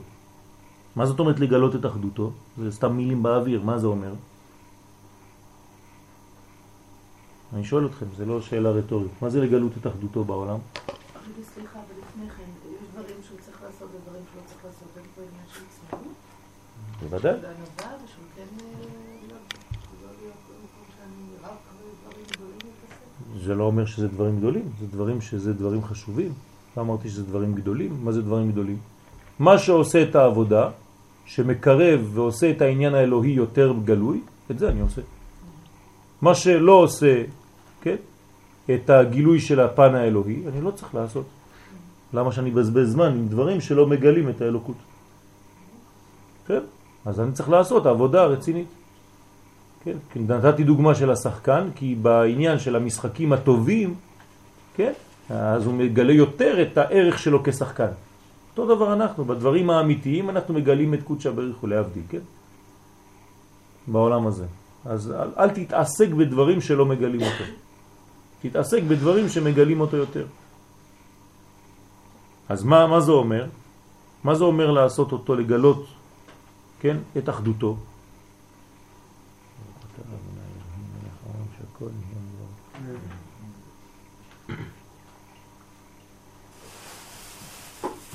מה זאת אומרת לגלות את אחדותו? זה סתם מילים באוויר, מה זה אומר? אני שואל אתכם, זה לא שאלה רטורית. מה זה לגלות את אחדותו בעולם? סליחה, אבל לפני כן, יש דברים שהוא צריך לעשות ודברים שהוא לא צריך לעשות, אין פה עניין של צניעות? בוודאי. זה לא אומר שזה דברים גדולים, זה דברים שזה דברים חשובים. לא אמרתי שזה דברים גדולים, מה זה דברים גדולים? מה שעושה את העבודה, שמקרב ועושה את העניין האלוהי יותר גלוי, את זה אני עושה. מה שלא עושה, כן, את הגילוי של הפן האלוהי, אני לא צריך לעשות. למה שאני בזבז זמן עם דברים שלא מגלים את האלוקות? כן, אז אני צריך לעשות עבודה רצינית. כן? נתתי דוגמה של השחקן, כי בעניין של המשחקים הטובים, כן? אז הוא מגלה יותר את הערך שלו כשחקן. אותו דבר אנחנו, בדברים האמיתיים אנחנו מגלים את קודשא בריך ולהבדיל, כן? בעולם הזה. אז אל, אל תתעסק בדברים שלא מגלים אותו. תתעסק בדברים שמגלים אותו יותר. אז מה, מה זה אומר? מה זה אומר לעשות אותו, לגלות, כן, את אחדותו?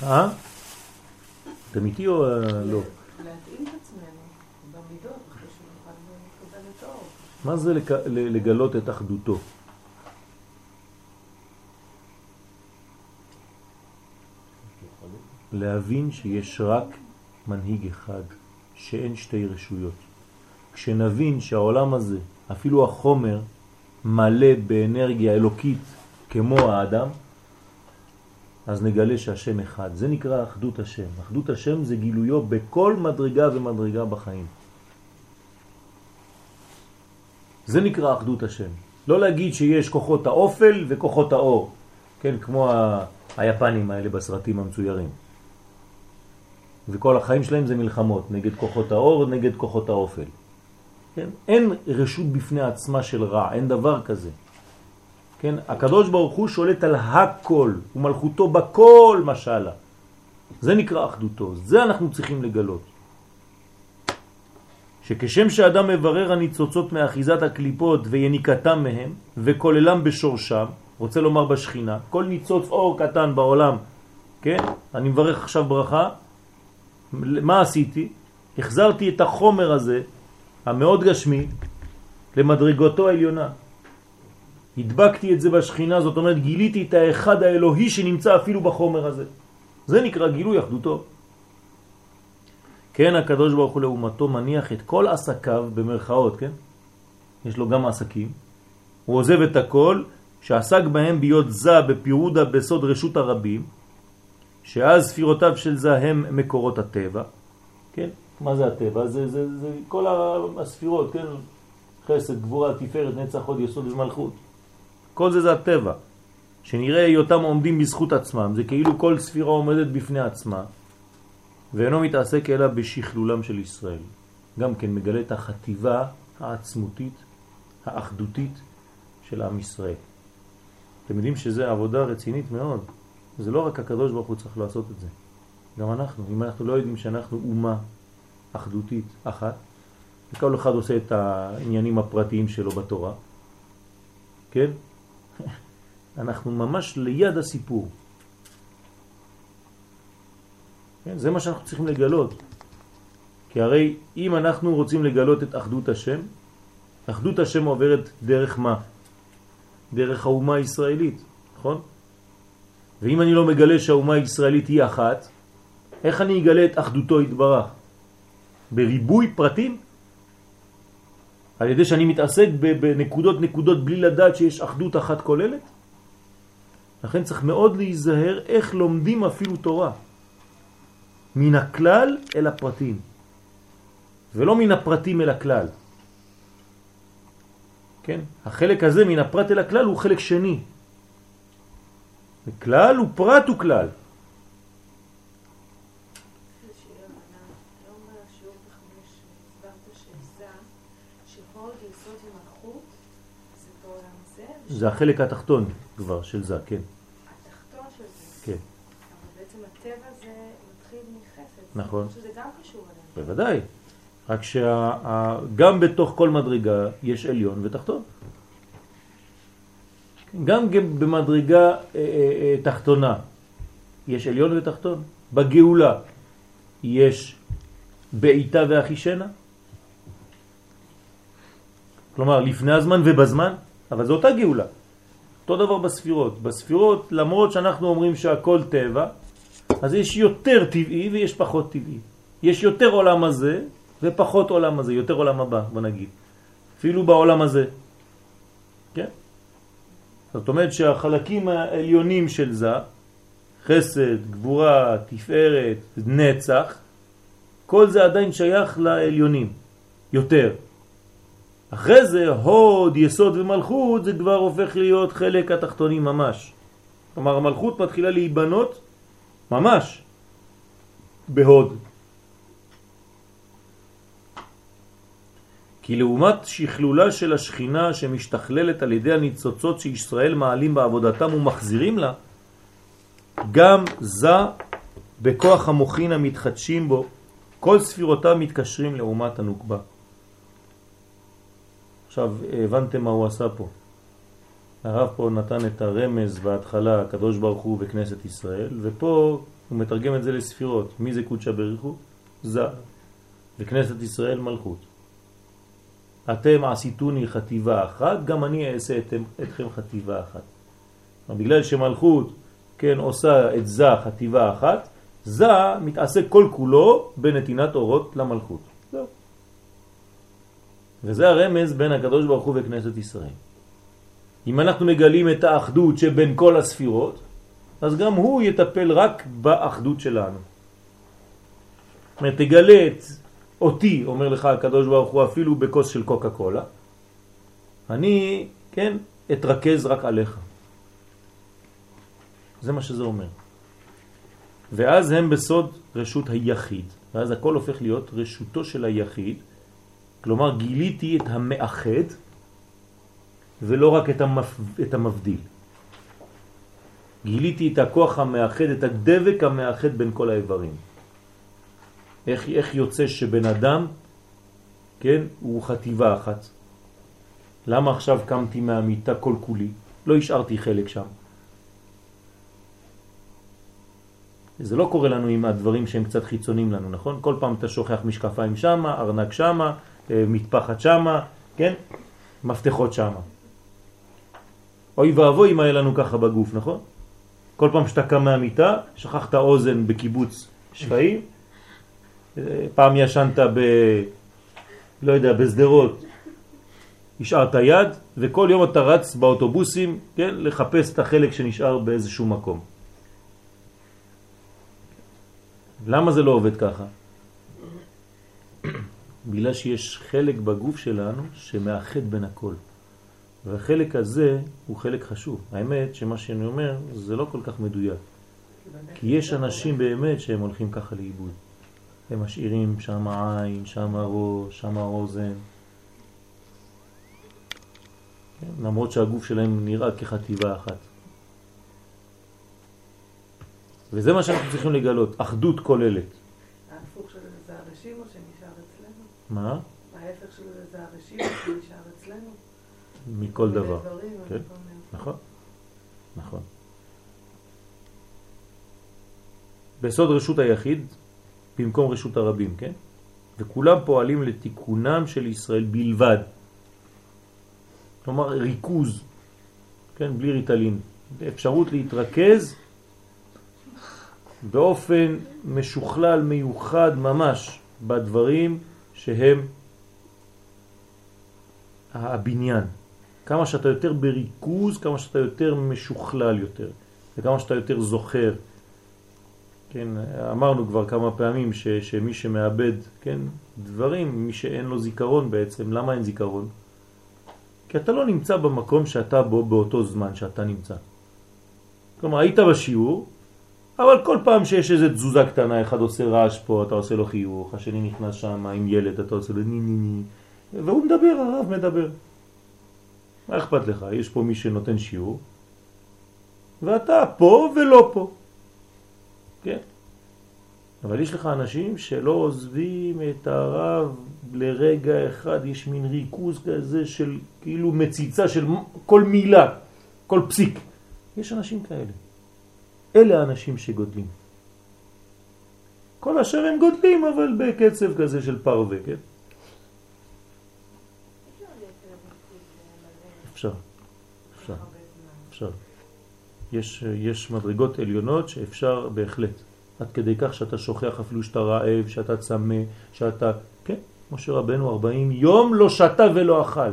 אה? אתם איתי או לא? להתאים את עצמנו במידות, אחרי שנוכל לקבל את האור. מה זה לגלות את אחדותו? להבין שיש רק מנהיג אחד, שאין שתי רשויות. כשנבין שהעולם הזה, אפילו החומר, מלא באנרגיה אלוקית כמו האדם, אז נגלה שהשם אחד. זה נקרא אחדות השם. אחדות השם זה גילויו בכל מדרגה ומדרגה בחיים. זה נקרא אחדות השם. לא להגיד שיש כוחות האופל וכוחות האור, כן, כמו ה... היפנים האלה בסרטים המצוירים. וכל החיים שלהם זה מלחמות נגד כוחות האור, נגד כוחות האופל. כן? אין רשות בפני עצמה של רע, אין דבר כזה. כן? הקדוש ברוך הוא שולט על הכל, ומלכותו בכל משלה. זה נקרא אחדותו, זה אנחנו צריכים לגלות. שכשם שאדם מברר הניצוצות מאחיזת הקליפות ויניקתם מהם וכוללם בשורשם, רוצה לומר בשכינה, כל ניצוץ אור קטן בעולם, כן? אני מברך עכשיו ברכה, מה עשיתי? החזרתי את החומר הזה, המאוד גשמי, למדרגותו העליונה. הדבקתי את זה בשכינה, זאת אומרת גיליתי את האחד האלוהי שנמצא אפילו בחומר הזה. זה נקרא גילוי אחדותו. כן, הקדוש ברוך הוא לאומתו מניח את כל עסקיו במרכאות, כן? יש לו גם עסקים. הוא עוזב את הכל, שעסק בהם ביות זה בפירודה בסוד רשות הרבים, שאז ספירותיו של זה הם מקורות הטבע, כן? מה זה הטבע? זה, זה, זה כל הספירות, כן? חסד, גבורה, תפארת, נצח, עוד יסוד ומלכות. כל זה זה הטבע. שנראה היותם עומדים בזכות עצמם, זה כאילו כל ספירה עומדת בפני עצמה, ואינו מתעסק אלא בשכלולם של ישראל. גם כן מגלה את החטיבה העצמותית, האחדותית של עם ישראל. אתם יודעים שזו עבודה רצינית מאוד. זה לא רק הקדוש ברוך הוא צריך לעשות את זה. גם אנחנו. אם אנחנו לא יודעים שאנחנו אומה אחדותית אחת, וכל אחד עושה את העניינים הפרטיים שלו בתורה, כן? [laughs] אנחנו ממש ליד הסיפור. כן? זה מה שאנחנו צריכים לגלות. כי הרי אם אנחנו רוצים לגלות את אחדות השם, אחדות השם עוברת דרך מה? דרך האומה הישראלית, נכון? ואם אני לא מגלה שהאומה הישראלית היא אחת, איך אני אגלה את אחדותו יתברך? בריבוי פרטים? על ידי שאני מתעסק בנקודות נקודות בלי לדעת שיש אחדות אחת כוללת? לכן צריך מאוד להיזהר איך לומדים אפילו תורה. מן הכלל אל הפרטים, ולא מן הפרטים אל הכלל. כן? החלק הזה מן הפרט אל הכלל הוא חלק שני. כלל הוא פרט הוא כלל. זה החלק התחתון כבר של זה, כן. התחתון של זה. כן. אבל בעצם הטבע זה מתחיל מחסד. נכון. שזה גם קשור אליהם. בוודאי. רק שגם בתוך כל מדרגה יש עליון ותחתון. גם במדרגה אה, אה, אה, תחתונה יש עליון ותחתון. בגאולה יש בעיתה ואחישנה. כלומר, לפני הזמן ובזמן, אבל זו אותה גאולה. אותו דבר בספירות. בספירות, למרות שאנחנו אומרים שהכל טבע, אז יש יותר טבעי ויש פחות טבעי. יש יותר עולם הזה ופחות עולם הזה, יותר עולם הבא, בוא נגיד. אפילו בעולם הזה. כן? זאת אומרת שהחלקים העליונים של זה, חסד, גבורה, תפארת, נצח, כל זה עדיין שייך לעליונים, יותר. אחרי זה הוד, יסוד ומלכות זה כבר הופך להיות חלק התחתוני ממש. כלומר המלכות מתחילה להיבנות ממש בהוד. כי לעומת שכלולה של השכינה שמשתכללת על ידי הניצוצות שישראל מעלים בעבודתם ומחזירים לה, גם זה בכוח המוכין המתחדשים בו, כל ספירותיו מתקשרים לעומת הנוקבה. עכשיו הבנתם מה הוא עשה פה. הרב פה נתן את הרמז בהתחלה, הקדוש ברוך הוא בכנסת ישראל, ופה הוא מתרגם את זה לספירות. מי זה קודשא בריחו? זה. וכנסת ישראל מלכות. אתם עשיתוני חטיבה אחת, גם אני אעשה אתם, אתכם חטיבה אחת. בגלל שמלכות, כן, עושה את זה חטיבה אחת, זה מתעסק כל כולו בנתינת אורות למלכות. וזה הרמז בין הקדוש ברוך הוא וכנסת ישראל. אם אנחנו מגלים את האחדות שבין כל הספירות, אז גם הוא יטפל רק באחדות שלנו. זאת תגלה את אותי, אומר לך הקדוש ברוך הוא, אפילו בכוס של קוקה קולה, אני, כן, אתרכז רק עליך. זה מה שזה אומר. ואז הם בסוד רשות היחיד, ואז הכל הופך להיות רשותו של היחיד, כלומר גיליתי את המאחד ולא רק את, המפ... את המבדיל. גיליתי את הכוח המאחד, את הדבק המאחד בין כל האיברים. איך, איך יוצא שבן אדם כן, הוא חטיבה אחת. למה עכשיו קמתי מהמיטה כל כולי? לא השארתי חלק שם. זה לא קורה לנו עם הדברים שהם קצת חיצוניים לנו, נכון? כל פעם אתה שוכח משקפיים שמה, ארנק שמה, מטפחת שמה, כן? מפתחות שמה. אוי ואבוי אם היה לנו ככה בגוף, נכון? כל פעם שאתה קם מהמיטה, שכחת אוזן בקיבוץ שפעים, אה, פעם ישנת ב... לא יודע, בסדרות, השארת יד, וכל יום אתה רץ באוטובוסים, כן, לחפש את החלק שנשאר באיזשהו מקום. למה זה לא עובד ככה? בגלל שיש חלק בגוף שלנו שמאחד בין הכל. והחלק הזה הוא חלק חשוב. האמת שמה שאני אומר זה לא כל כך מדויק. כי יש אנשים באמת שהם הולכים ככה לאיבוד. הם משאירים שם עין, שם ראש, שם אוזן. כן? למרות שהגוף שלהם נראה כחטיבה אחת. וזה מה שאנחנו צריכים לגלות, אחדות כוללת. ההפוך של זה הראשים או שנשאר אצלנו? מה? ההפך של זה הראשים או שנשאר אצלנו? מכל דבר. כן, נכון, נכון. בסוד רשות היחיד, במקום רשות הרבים, כן? וכולם פועלים לתיקונם של ישראל בלבד. כלומר, ריכוז, כן? בלי ריטלין. אפשרות להתרכז באופן משוכלל, מיוחד ממש, בדברים שהם הבניין. כמה שאתה יותר בריכוז, כמה שאתה יותר משוכלל יותר, וכמה שאתה יותר זוכר. כן, אמרנו כבר כמה פעמים ש, שמי שמאבד, כן, דברים, מי שאין לו זיכרון בעצם, למה אין זיכרון? כי אתה לא נמצא במקום שאתה בו באותו זמן שאתה נמצא. כלומר, היית בשיעור, אבל כל פעם שיש איזו תזוזה קטנה, אחד עושה רעש פה, אתה עושה לו חיוך, השני נכנס שם עם ילד, אתה עושה לו ני ני ני, והוא מדבר, הרב מדבר. מה אכפת לך? יש פה מי שנותן שיעור, ואתה פה ולא פה. כן? אבל יש לך אנשים שלא עוזבים את הרב לרגע אחד, יש מין ריכוז כזה של כאילו מציצה של כל מילה, כל פסיק. יש אנשים כאלה. אלה האנשים שגודלים. כל אשר הם גודלים, אבל בקצב כזה של פרווה, כן? אפשר, אפשר, אפשר. יש, יש מדרגות עליונות שאפשר בהחלט. עד כדי כך שאתה שוכח אפילו שאתה רעב, שאתה צמא, שאתה... כן, משה רבנו 40 יום לא שתה ולא אכל.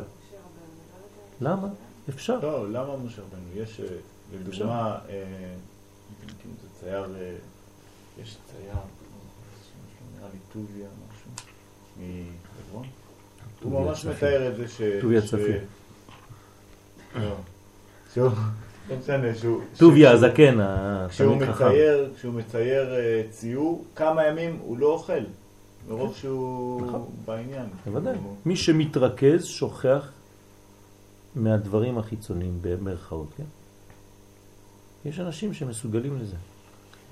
למה? אפשר. לא, למה משה רבנו? יש, אה, לדוגמה, אה, זה צייר, אה, יש צייר, נראה לי טוביה משהו, מחברון. הוא ממש מתאר את זה ש... טוביה צפיר. לא. שהוא... טוביה הזקן, כשהוא מצייר, כשהוא מצייר אה, ציור, כמה ימים הוא לא אוכל, מרוב כן. שהוא נכון. בעניין. בוודאי. מי שמתרכז שוכח מהדברים החיצוניים במרכאות, כן? יש אנשים שמסוגלים לזה.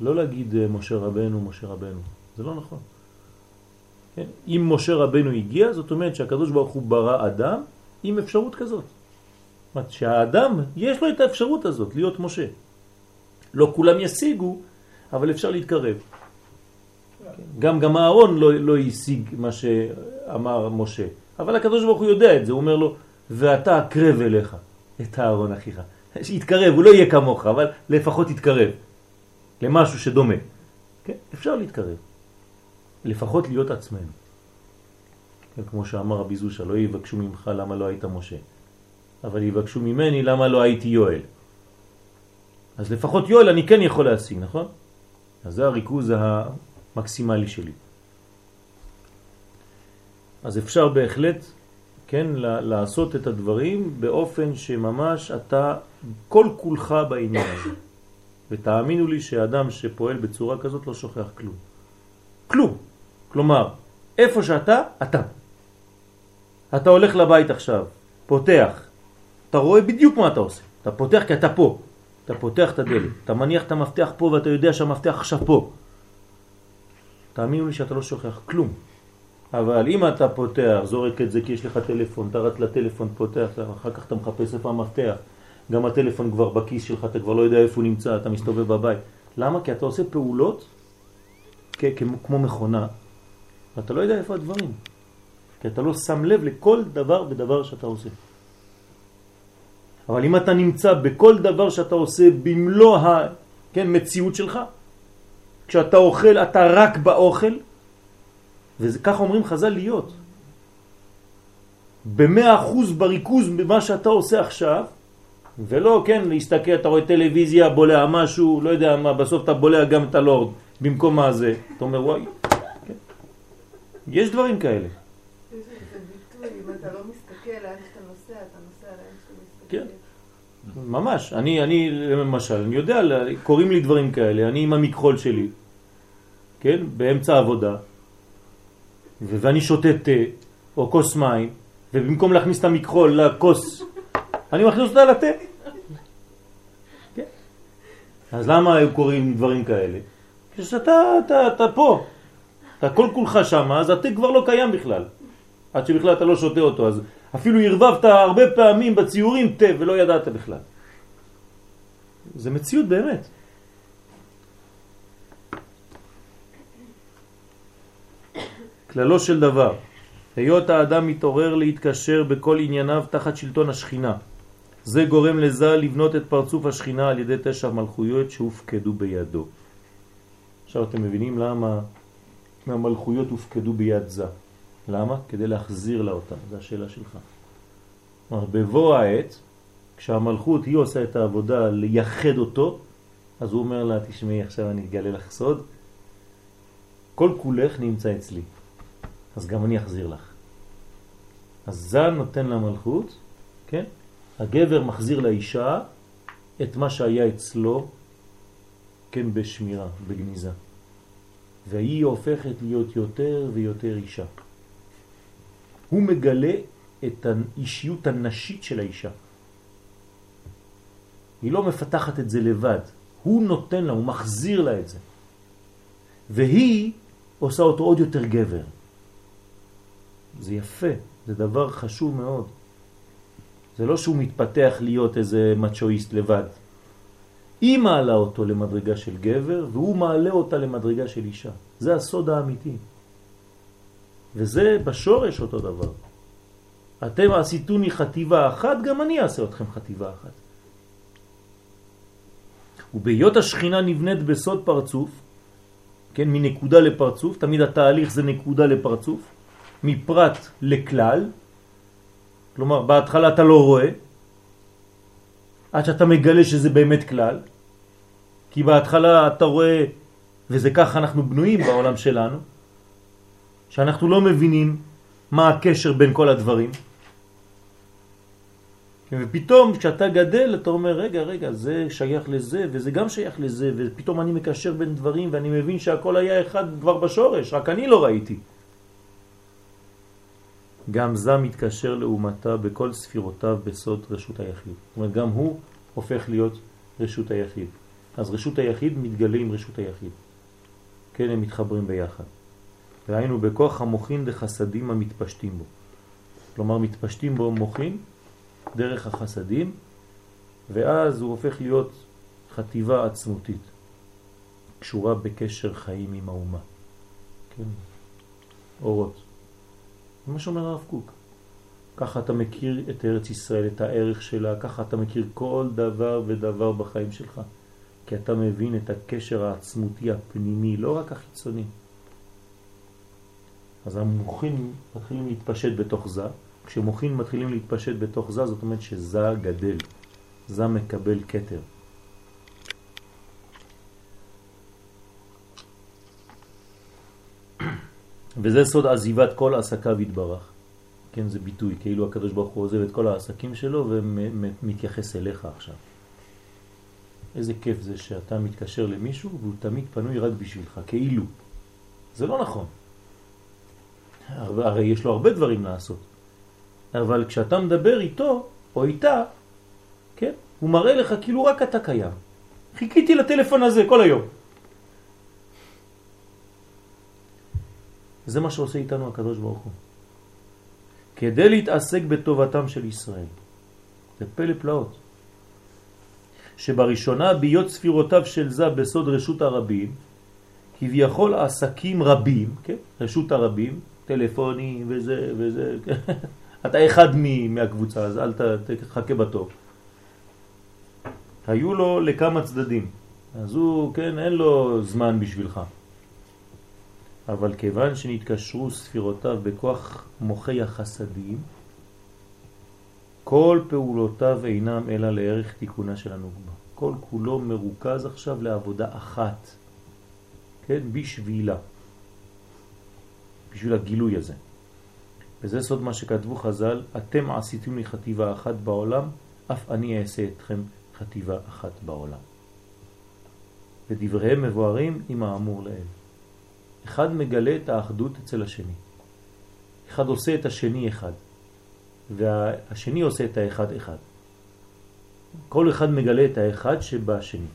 לא להגיד אה, משה רבנו, משה רבנו. זה לא נכון. כן? אם משה רבנו הגיע, זאת אומרת שהקדוש ברוך הוא ברא אדם עם אפשרות כזאת. אומרת שהאדם, יש לו את האפשרות הזאת להיות משה. לא כולם ישיגו, אבל אפשר להתקרב. גם גם הארון לא, לא השיג מה שאמר משה, אבל הקדוש ברוך הוא יודע את זה, הוא אומר לו, ואתה אקרב אליך את הארון אחיך. שיתקרב, הוא לא יהיה כמוך, אבל לפחות יתקרב למשהו שדומה. כן? אפשר להתקרב. לפחות להיות עצמנו. כן, כמו שאמר רבי זושה, לא יבקשו ממך למה לא היית משה. אבל יבקשו ממני למה לא הייתי יואל. אז לפחות יואל אני כן יכול להשיג, נכון? אז זה הריכוז המקסימלי שלי. אז אפשר בהחלט, כן, לעשות את הדברים באופן שממש אתה כל כולך בעניין הזה. ותאמינו לי שאדם שפועל בצורה כזאת לא שוכח כלום. כלום. כלומר, איפה שאתה, אתה. אתה הולך לבית עכשיו, פותח, אתה רואה בדיוק מה אתה עושה. אתה פותח כי אתה פה. אתה פותח את הדלת. אתה מניח את המפתח פה ואתה יודע שהמפתח עכשיו פה. תאמינו לי שאתה לא שוכח כלום. אבל אם אתה פותח, זורק את זה כי יש לך טלפון, אתה רץ לטלפון, פותח, אחר כך אתה מחפש איפה המפתח, גם הטלפון כבר בכיס שלך, אתה כבר לא יודע איפה הוא נמצא, אתה מסתובב בבית. למה? כי אתה עושה פעולות כמו מכונה, ואתה לא יודע איפה הדברים. כי אתה לא שם לב לכל דבר ודבר שאתה עושה. אבל אם אתה נמצא בכל דבר שאתה עושה במלוא המציאות כן, שלך, כשאתה אוכל, אתה רק באוכל, וכך אומרים חז"ל להיות. במאה אחוז בריכוז במה שאתה עושה עכשיו, ולא, כן, להסתכל, אתה רואה טלוויזיה, בולע משהו, לא יודע מה, בסוף אתה בולע גם את הלורד במקום מה זה. אתה אומר, וואי, כן. יש דברים כאלה. כן, ממש. אני, אני, למשל, אני יודע, קוראים לי דברים כאלה, אני עם המכחול שלי, כן, באמצע העבודה, ואני שותה תה או כוס מים, ובמקום להכניס את המכחול לכוס, אני מכניס אותה לתה. כן. אז למה הם קוראים דברים כאלה? כשאתה אתה, אתה פה, אתה כל כולך שם, אז התה כבר לא קיים בכלל. עד שבכלל אתה לא שותה אותו, אז אפילו הרבבת הרבה פעמים בציורים תה ולא ידעת בכלל. זה מציאות באמת. כללו של דבר, היות האדם מתעורר להתקשר בכל ענייניו תחת שלטון השכינה. זה גורם לזה לבנות את פרצוף השכינה על ידי תשע מלכויות שהופקדו בידו. עכשיו אתם מבינים למה המלכויות הופקדו ביד זה. למה? כדי להחזיר לה אותם, זו השאלה שלך. בבוא העת, כשהמלכות היא עושה את העבודה לייחד אותו, אז הוא אומר לה, תשמעי, עכשיו אני אגלה לך סוד, כל כולך נמצא אצלי. אז גם אני אחזיר לך. אז זה נותן למלכות? הגבר מחזיר לאישה את מה שהיה אצלו, כן, בשמירה, בגניזה. והיא הופכת להיות יותר ויותר אישה. הוא מגלה את האישיות הנשית של האישה. היא לא מפתחת את זה לבד, הוא נותן לה, הוא מחזיר לה את זה. והיא עושה אותו עוד יותר גבר. זה יפה, זה דבר חשוב מאוד. זה לא שהוא מתפתח להיות איזה מצ'ואיסט לבד. היא מעלה אותו למדרגה של גבר, והוא מעלה אותה למדרגה של אישה. זה הסוד האמיתי. וזה בשורש אותו דבר. אתם עשיתוני חטיבה אחת, גם אני אעשה אתכם חטיבה אחת. ובהיות השכינה נבנית בסוד פרצוף, כן, מנקודה לפרצוף, תמיד התהליך זה נקודה לפרצוף, מפרט לכלל, כלומר בהתחלה אתה לא רואה, עד שאתה מגלה שזה באמת כלל, כי בהתחלה אתה רואה, וזה ככה אנחנו בנויים בעולם שלנו, שאנחנו לא מבינים מה הקשר בין כל הדברים. ופתאום כשאתה גדל אתה אומר רגע רגע זה שייך לזה וזה גם שייך לזה ופתאום אני מקשר בין דברים ואני מבין שהכל היה אחד כבר בשורש רק אני לא ראיתי. גם זה מתקשר לעומתה בכל ספירותיו בסוד רשות היחיד. זאת אומרת גם הוא הופך להיות רשות היחיד. אז רשות היחיד מתגלה עם רשות היחיד. כן, הם מתחברים ביחד. והיינו בכוח המוכין דחסדים המתפשטים בו. כלומר, מתפשטים בו מוכין דרך החסדים, ואז הוא הופך להיות חטיבה עצמותית, קשורה בקשר חיים עם האומה. כן, אורות. מה שאומר הרב קוק. ככה אתה מכיר את ארץ ישראל, את הערך שלה, ככה אתה מכיר כל דבר ודבר בחיים שלך. כי אתה מבין את הקשר העצמותי הפנימי, לא רק החיצוני. אז המוחים מתחילים להתפשט בתוך זה. כשמוחים מתחילים להתפשט בתוך זה, זאת אומרת שזה גדל. זה מקבל קטר. וזה סוד עזיבת כל עסקיו יתברך. כן, זה ביטוי, כאילו הקדוש ברוך הוא עוזב את כל העסקים שלו ומתייחס אליך עכשיו. איזה כיף זה שאתה מתקשר למישהו והוא תמיד פנוי רק בשבילך, כאילו. זה לא נכון. הרי יש לו הרבה דברים לעשות. אבל כשאתה מדבר איתו או איתה, כן, הוא מראה לך כאילו רק אתה קיים. חיכיתי לטלפון הזה כל היום. זה מה שעושה איתנו הקדוש ברוך הוא. כדי להתעסק בטובתם של ישראל. זה פלא פלאות. שבראשונה ביות ספירותיו של זה בסוד רשות הרבים, כביכול עסקים רבים, כן? רשות הרבים, טלפונים וזה וזה, כן? [laughs] אתה אחד מהקבוצה, אז אל תחכה בתור. היו לו לכמה צדדים, אז הוא, כן, אין לו זמן בשבילך. אבל כיוון שנתקשרו ספירותיו בכוח מוחי החסדים, כל פעולותיו אינם אלא לערך תיקונה של הנוגמה. כל כולו מרוכז עכשיו לעבודה אחת, כן, בשבילה, בשביל הגילוי הזה. וזה סוד מה שכתבו חז"ל, אתם עשיתם לי חטיבה אחת בעולם, אף אני אעשה אתכם חטיבה אחת בעולם. ודבריהם מבוארים עם האמור לאל. אחד מגלה את האחדות אצל השני. אחד עושה את השני אחד, והשני עושה את האחד אחד. כל אחד מגלה את האחד שבשני.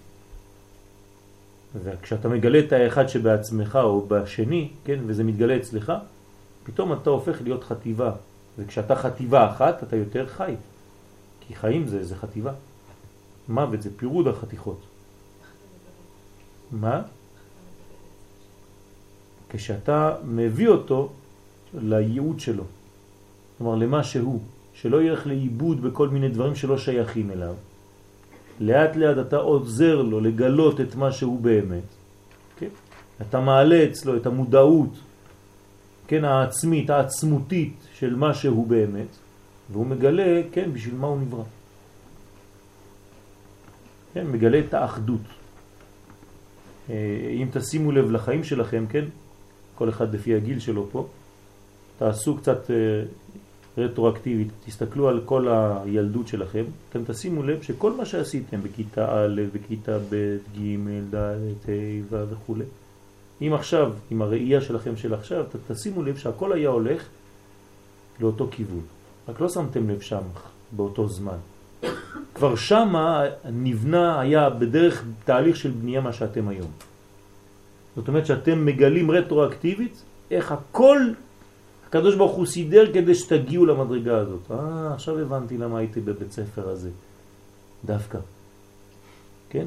וכשאתה מגלה את האחד שבעצמך או בשני, כן, וזה מתגלה אצלך, פתאום אתה הופך להיות חטיבה. וכשאתה חטיבה אחת, אתה יותר חי. כי חיים זה, זה חטיבה. מוות זה פירוד החתיכות. מה? כשאתה מביא אותו לייעוד שלו, כלומר למה שהוא, שלא ילך לאיבוד בכל מיני דברים שלא שייכים אליו, לאט לאט אתה עוזר לו לגלות את מה שהוא באמת, כן? אתה מעלה אצלו את המודעות, כן, העצמית, העצמותית של מה שהוא באמת, והוא מגלה, כן, בשביל מה הוא נברא. כן, מגלה את האחדות. אה, אם תשימו לב לחיים שלכם, כן, כל אחד לפי הגיל שלו פה, תעשו קצת אה, רטרואקטיבית, תסתכלו על כל הילדות שלכם, אתם תשימו לב שכל מה שעשיתם בכיתה א', בכיתה ב', ג', ד', ה' וכו', אם עכשיו, עם הראייה שלכם של עכשיו, תשימו לב שהכל היה הולך לאותו כיוון. רק לא שמתם לב שם באותו זמן. כבר שם נבנה, היה בדרך תהליך של בנייה מה שאתם היום. זאת אומרת שאתם מגלים רטרואקטיבית איך הכל הקדוש ברוך הוא סידר כדי שתגיעו למדרגה הזאת. אה, עכשיו הבנתי למה הייתי בבית ספר הזה, דווקא. כן?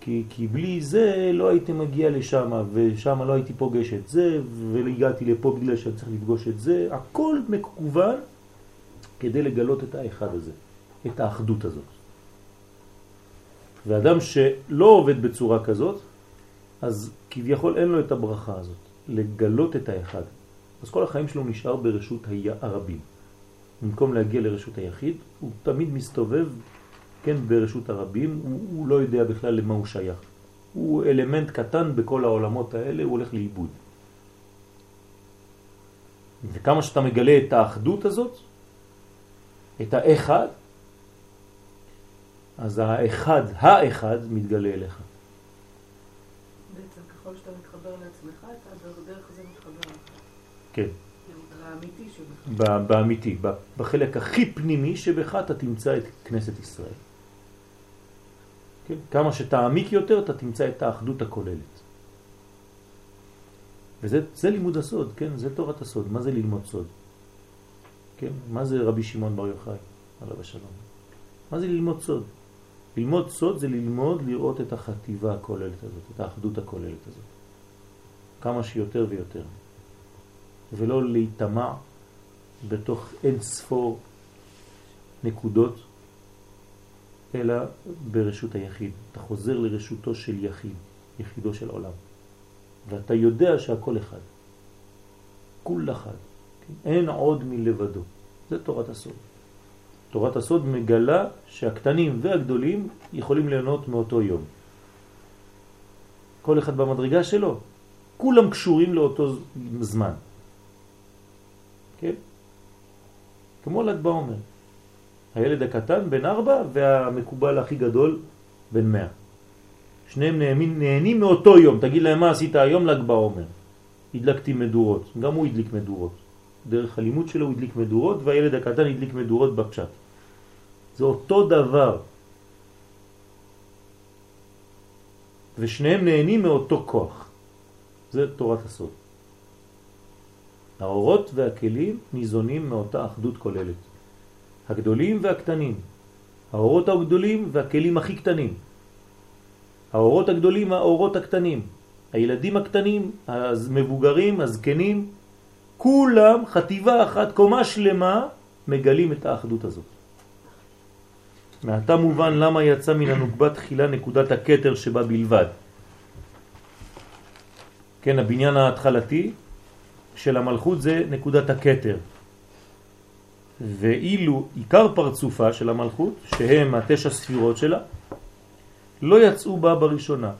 כי, כי בלי זה לא הייתי מגיע לשם, ושם לא הייתי פוגש את זה, והגעתי לפה בגלל שאני צריך לפגוש את זה. הכל מקוון כדי לגלות את האחד הזה, את האחדות הזאת. ואדם שלא עובד בצורה כזאת, אז כביכול אין לו את הברכה הזאת, לגלות את האחד. אז כל החיים שלו נשאר ברשות הרבים. במקום להגיע לרשות היחיד, הוא תמיד מסתובב, כן, ברשות הרבים, הוא, הוא לא יודע בכלל למה הוא שייך. הוא אלמנט קטן בכל העולמות האלה, הוא הולך לאיבוד. וכמה שאתה מגלה את האחדות הזאת, את האחד, אז האחד, האחד, מתגלה אליך. בעצם ככל שאתה מתחבר לעצמך, אתה דרך זה מתחבר לך. כן. באמיתי בחלק הכי פנימי שבך אתה תמצא את כנסת ישראל. כן? כמה שתעמיק יותר אתה תמצא את האחדות הכוללת. וזה לימוד הסוד, כן? זה תורת הסוד. מה זה ללמוד סוד? כן? מה זה רבי שמעון בר יוחאי, עליו השלום? מה זה ללמוד סוד? ללמוד סוד זה ללמוד לראות את החטיבה הכוללת הזאת, את האחדות הכוללת הזאת. כמה שיותר ויותר. ולא להתמע בתוך אין ספור נקודות, אלא ברשות היחיד. אתה חוזר לרשותו של יחיד, יחידו של עולם. ואתה יודע שהכל אחד. כול אחד. אין עוד מלבדו. זה תורת הסוד. תורת הסוד מגלה שהקטנים והגדולים יכולים ליהנות מאותו יום. כל אחד במדרגה שלו. כולם קשורים לאותו זמן. כן? כמו ל"ג בעומר. הילד הקטן בן ארבע והמקובל הכי גדול בן מאה. שניהם נהנים, נהנים מאותו יום. תגיד להם מה עשית היום ל"ג בעומר. הדלקתי מדורות. גם הוא הדליק מדורות. דרך הלימוד שלו הוא הדליק מדורות והילד הקטן הדליק מדורות בפשט. זה אותו דבר. ושניהם נהנים מאותו כוח. זה תורת הסוד. האורות והכלים ניזונים מאותה אחדות כוללת. הגדולים והקטנים, האורות הגדולים והכלים הכי קטנים. האורות הגדולים, האורות הקטנים, הילדים הקטנים, המבוגרים, הזקנים, כולם חטיבה אחת, קומה שלמה, מגלים את האחדות הזאת. מעתה מובן למה יצא מן הנוקבה תחילה נקודת הקטר שבה בלבד. כן, הבניין ההתחלתי של המלכות זה נקודת הקטר. ואילו עיקר פרצופה של המלכות, שהם התשע ספירות שלה, לא יצאו בה בראשונה.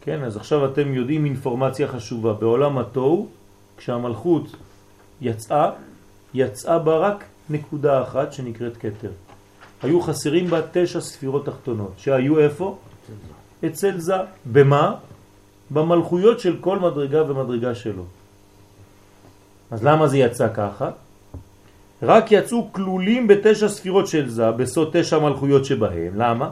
כן, אז עכשיו אתם יודעים אינפורמציה חשובה. בעולם התוהו, כשהמלכות יצאה, יצאה בה רק נקודה אחת שנקראת קטר. היו חסרים בה תשע ספירות תחתונות, שהיו איפה? אצל זה. במה? במלכויות של כל מדרגה ומדרגה שלו. אז למה זה יצא ככה? רק יצאו כלולים בתשע ספירות של זה, בסוד תשע מלכויות שבהם. למה?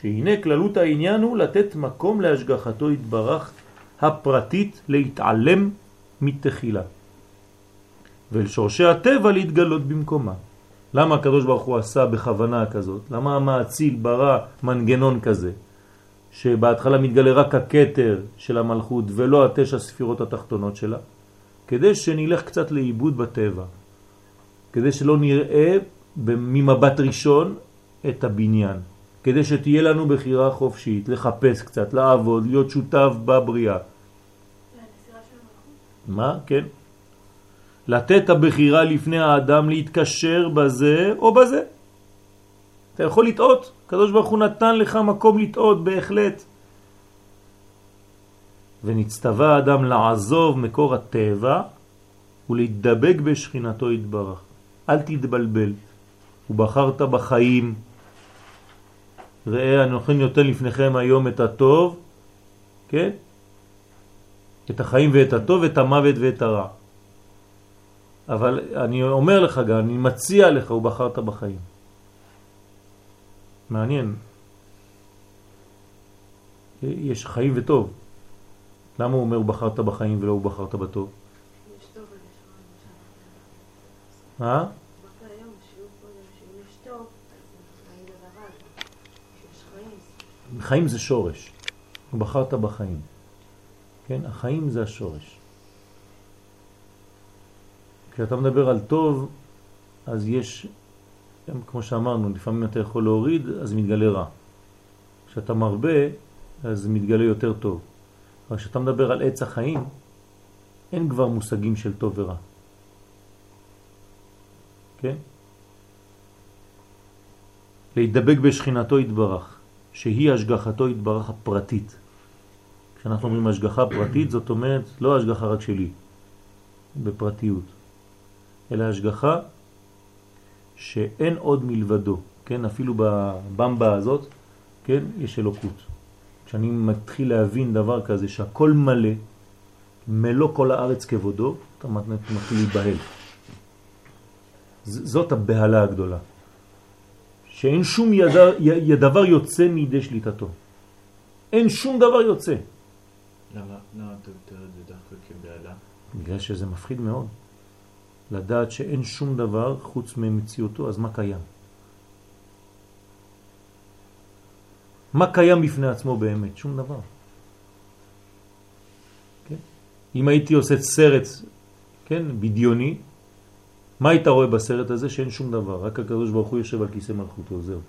שהנה כללות העניין הוא לתת מקום להשגחתו התברך הפרטית להתעלם מתחילה. ולשורשי הטבע להתגלות במקומה. למה הקדוש ברוך הוא עשה בכוונה כזאת? למה המעציל ברא מנגנון כזה? שבהתחלה מתגלה רק הקטר של המלכות ולא התשע ספירות התחתונות שלה, כדי שנלך קצת לאיבוד בטבע, כדי שלא נראה ממבט ראשון את הבניין, כדי שתהיה לנו בחירה חופשית, לחפש קצת, לעבוד, להיות שותף בבריאה. מה? כן. לתת הבחירה לפני האדם להתקשר בזה או בזה. אתה יכול לטעות, הקדוש ברוך הוא נתן לך מקום לטעות בהחלט. ונצטווה האדם לעזוב מקור הטבע ולהתדבק בשכינתו יתברך. אל תתבלבל. ובחרת בחיים. ראה, אנוכי נותן לפניכם היום את הטוב, כן? את החיים ואת הטוב, את המוות ואת הרע. אבל אני אומר לך גם, אני מציע לך, ובחרת בחיים. מעניין. יש חיים וטוב. למה הוא אומר הוא בחרת בחיים ולא הוא בחרת בטוב? יש אה? חיים זה שורש. בחרת בחיים. כן? החיים זה השורש. כשאתה מדבר על טוב, אז יש, כמו שאמרנו, לפעמים אתה יכול להוריד, אז מתגלה רע. כשאתה מרבה, אז מתגלה יותר טוב. אבל כשאתה מדבר על עץ החיים, אין כבר מושגים של טוב ורע. כן? להידבק בשכינתו יתברך, שהיא השגחתו יתברך הפרטית. כשאנחנו אומרים השגחה פרטית, זאת אומרת לא השגחה רק שלי, בפרטיות, אלא השגחה שאין עוד מלבדו, כן? אפילו בבמבה הזאת, כן? יש אלוקות. כשאני מתחיל להבין דבר כזה שהכל מלא, מלוא כל הארץ כבודו, אתה מתחיל להיבהל. זאת הבהלה הגדולה. שאין שום ידר, י, דבר יוצא מידי שליטתו. אין שום דבר יוצא. למה למה אתה מתאר את זה דווקא כבהלה? בגלל שזה מפחיד מאוד. לדעת שאין שום דבר חוץ ממציאותו, אז מה קיים? מה קיים בפני עצמו באמת? שום דבר. כן? אם הייתי עושה סרט, כן, בדיוני, מה היית רואה בסרט הזה? שאין שום דבר, רק הקדוש ברוך הוא יושב על כיסא מלכותו, זהו.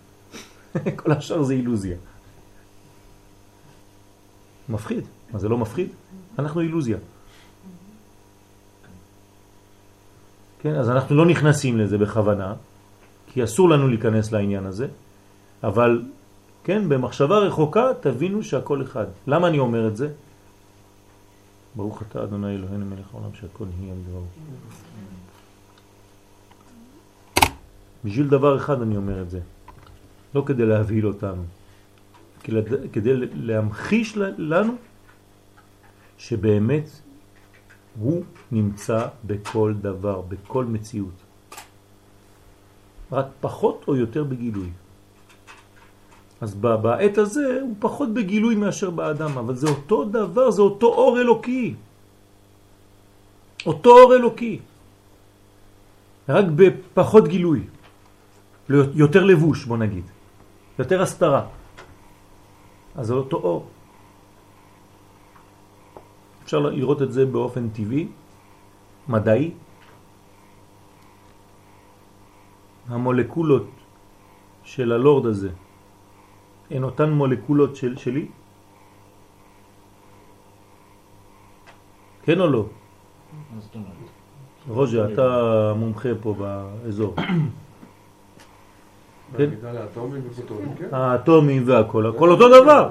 [laughs] כל השאר זה אילוזיה. מפחיד. מה זה לא מפחיד? אנחנו אילוזיה. כן, אז אנחנו לא נכנסים לזה בכוונה, כי אסור לנו להיכנס לעניין הזה, אבל כן, במחשבה רחוקה תבינו שהכל אחד. למה אני אומר את זה? ברוך אתה אדוני אלוהינו מלך העולם שהכל נהיה בדברו. בשביל דבר אחד אני אומר את זה, לא כדי להבהיל אותנו, כדי להמחיש לנו שבאמת הוא נמצא בכל דבר, בכל מציאות. רק פחות או יותר בגילוי. אז בעת הזה הוא פחות בגילוי מאשר באדם, אבל זה אותו דבר, זה אותו אור אלוקי. אותו אור אלוקי, רק בפחות גילוי, יותר לבוש בוא נגיד, יותר הסתרה. אז זה אותו אור. אפשר לראות את זה באופן טבעי, מדעי. המולקולות של הלורד הזה הן אותן מולקולות של, שלי? כן או לא? רוז'ה, אתה מומחה פה באזור. [coughs] כן? האטומים והכל, הכל אותו דבר.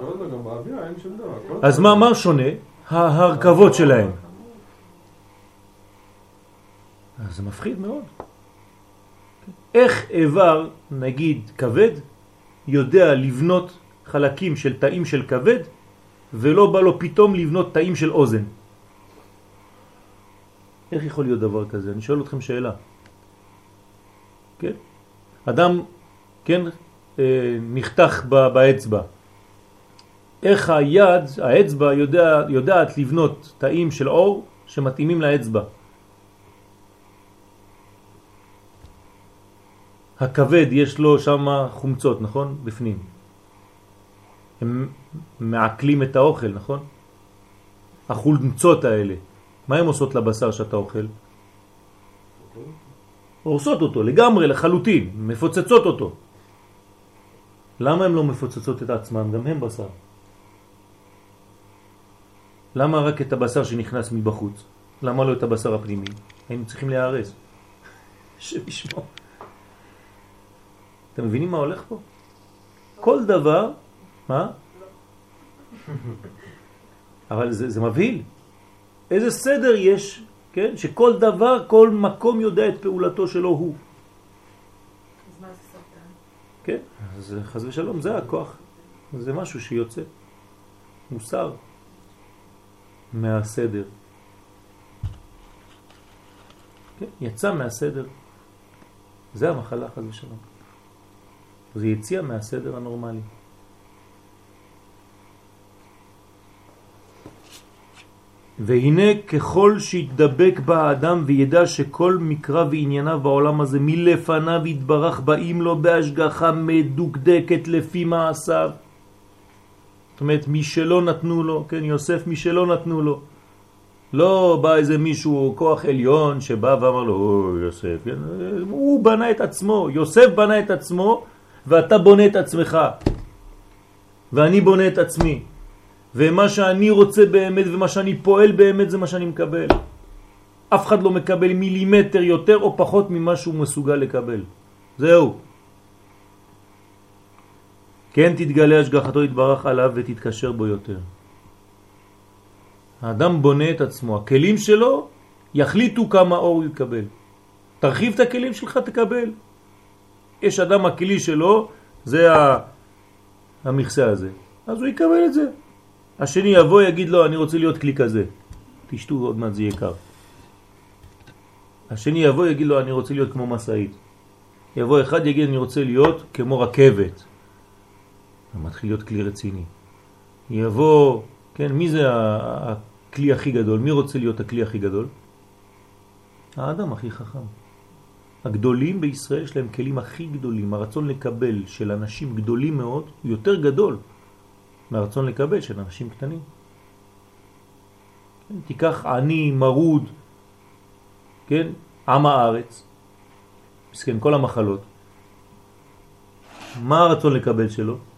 אז מה שונה? ההרכבות שלהם. אז זה מפחיד מאוד. איך איבר, נגיד כבד, יודע לבנות חלקים של תאים של כבד, ולא בא לו פתאום לבנות תאים של אוזן? איך יכול להיות דבר כזה? אני שואל אתכם שאלה. כן? אדם, כן, אה, נחתך באצבע. איך היד, האצבע, יודע, יודעת לבנות תאים של אור שמתאימים לאצבע. הכבד יש לו שם חומצות, נכון? בפנים. הם מעכלים את האוכל, נכון? החולצות האלה. מה הן עושות לבשר שאתה אוכל? הורסות אותו לגמרי, לחלוטין, מפוצצות אותו. למה הן לא מפוצצות את עצמם? גם הם בשר. למה רק את הבשר שנכנס מבחוץ? למה לא את הבשר הפנימי? היינו צריכים להיהרס. [laughs] שבשמו. אתם מבינים מה הולך פה? כל דבר, מה? [laughs] אבל זה, זה מבהיל. איזה סדר יש, כן? שכל דבר, כל מקום יודע את פעולתו שלו הוא. אז מה זה סרטן? כן, אז חז ושלום, זה הכוח. זה משהו שיוצא. מוסר. מהסדר. כן, יצא מהסדר. זה המחלה, חז ושלום. זה יציאה מהסדר הנורמלי. והנה ככל שיתדבק בה האדם וידע שכל מקרא וענייניו בעולם הזה מלפניו יתברך באים לו בהשגחה מדוקדקת לפי מעשיו. זאת אומרת, מי שלא נתנו לו, כן, יוסף מי שלא נתנו לו. לא בא איזה מישהו, כוח עליון, שבא ואמר לו, יוסף, כן? הוא בנה את עצמו, יוסף בנה את עצמו, ואתה בונה את עצמך. ואני בונה את עצמי. ומה שאני רוצה באמת ומה שאני פועל באמת זה מה שאני מקבל. אף אחד לא מקבל מילימטר יותר או פחות ממה שהוא מסוגל לקבל. זהו. כן תתגלה השגחתו יתברך עליו ותתקשר בו יותר. האדם בונה את עצמו, הכלים שלו יחליטו כמה אור הוא יקבל. תרחיב את הכלים שלך, תקבל. יש אדם, הכלי שלו זה המכסה הזה, אז הוא יקבל את זה. השני יבוא יגיד לו אני רוצה להיות כלי כזה, תשתו עוד מעט זה יקר. השני יבוא יגיד לו אני רוצה להיות כמו מסעית. יבוא אחד יגיד אני רוצה להיות כמו רכבת. מתחיל להיות כלי רציני. יבוא, כן, מי זה הכלי הכי גדול? מי רוצה להיות הכלי הכי גדול? האדם הכי חכם. הגדולים בישראל יש להם כלים הכי גדולים. הרצון לקבל של אנשים גדולים מאוד הוא יותר גדול מהרצון לקבל של אנשים קטנים. כן, תיקח עני, מרוד, כן, עם הארץ, מסכן, כל המחלות. מה הרצון לקבל שלו?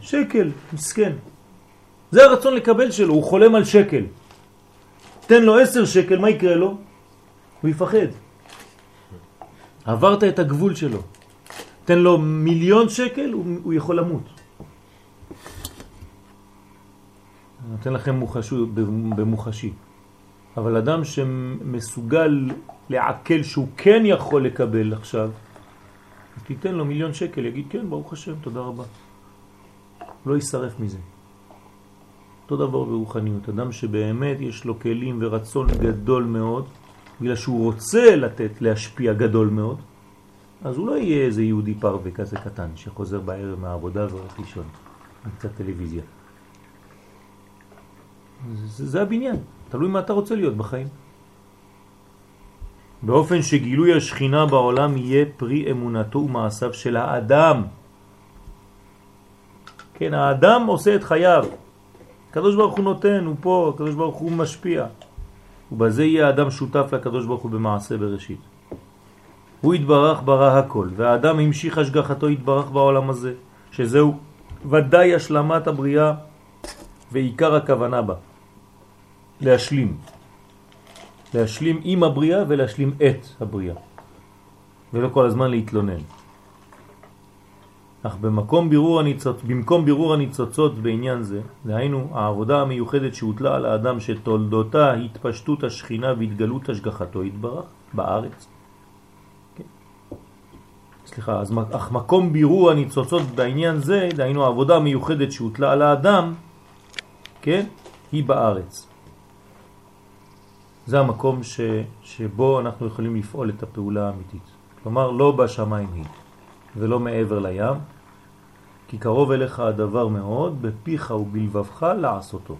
שקל, מסכן. זה הרצון לקבל שלו, הוא חולם על שקל. תן לו עשר שקל, מה יקרה לו? הוא יפחד. עברת את הגבול שלו. תן לו מיליון שקל, הוא, הוא יכול למות. אני נותן לכם מוחשו, במוחשי. אבל אדם שמסוגל לעכל שהוא כן יכול לקבל עכשיו, תיתן לו מיליון שקל, יגיד כן, ברוך השם, תודה רבה. לא יישרף מזה. אותו דבר ברוחניות, אדם שבאמת יש לו כלים ורצון גדול מאוד, בגלל שהוא רוצה לתת, להשפיע גדול מאוד, אז הוא לא יהיה איזה יהודי פרווה כזה קטן שחוזר בערב מהעבודה והולך לישון, עם קצת טלוויזיה. זה, זה הבניין. תלוי מה אתה רוצה להיות בחיים. באופן שגילוי השכינה בעולם יהיה פרי אמונתו ומעשיו של האדם. כן, האדם עושה את חייו. הקדוש ברוך הוא נותן, הוא פה, הקדוש ברוך הוא משפיע. ובזה יהיה האדם שותף לקדוש ברוך הוא במעשה בראשית. הוא התברך ברא הכל, והאדם המשיך השגחתו התברך בעולם הזה, שזהו ודאי השלמת הבריאה ועיקר הכוונה בה. להשלים. להשלים עם הבריאה ולהשלים את הבריאה. ולא כל הזמן להתלונן. אך במקום בירור הניצוצ... במקום בירור הניצוצות בעניין זה, דהיינו העבודה המיוחדת שהוטלה על האדם שתולדותה התפשטות השכינה והתגלות השגחתו התברך בארץ. כן. סליחה, אז אך מקום בירור הניצוצות בעניין זה, דהיינו העבודה המיוחדת שהוטלה על האדם, כן, היא בארץ. זה המקום ש, שבו אנחנו יכולים לפעול את הפעולה האמיתית. כלומר, לא בשמיים היא. ולא מעבר לים, כי קרוב אליך הדבר מאוד, בפיך ובלבבך לעשותו.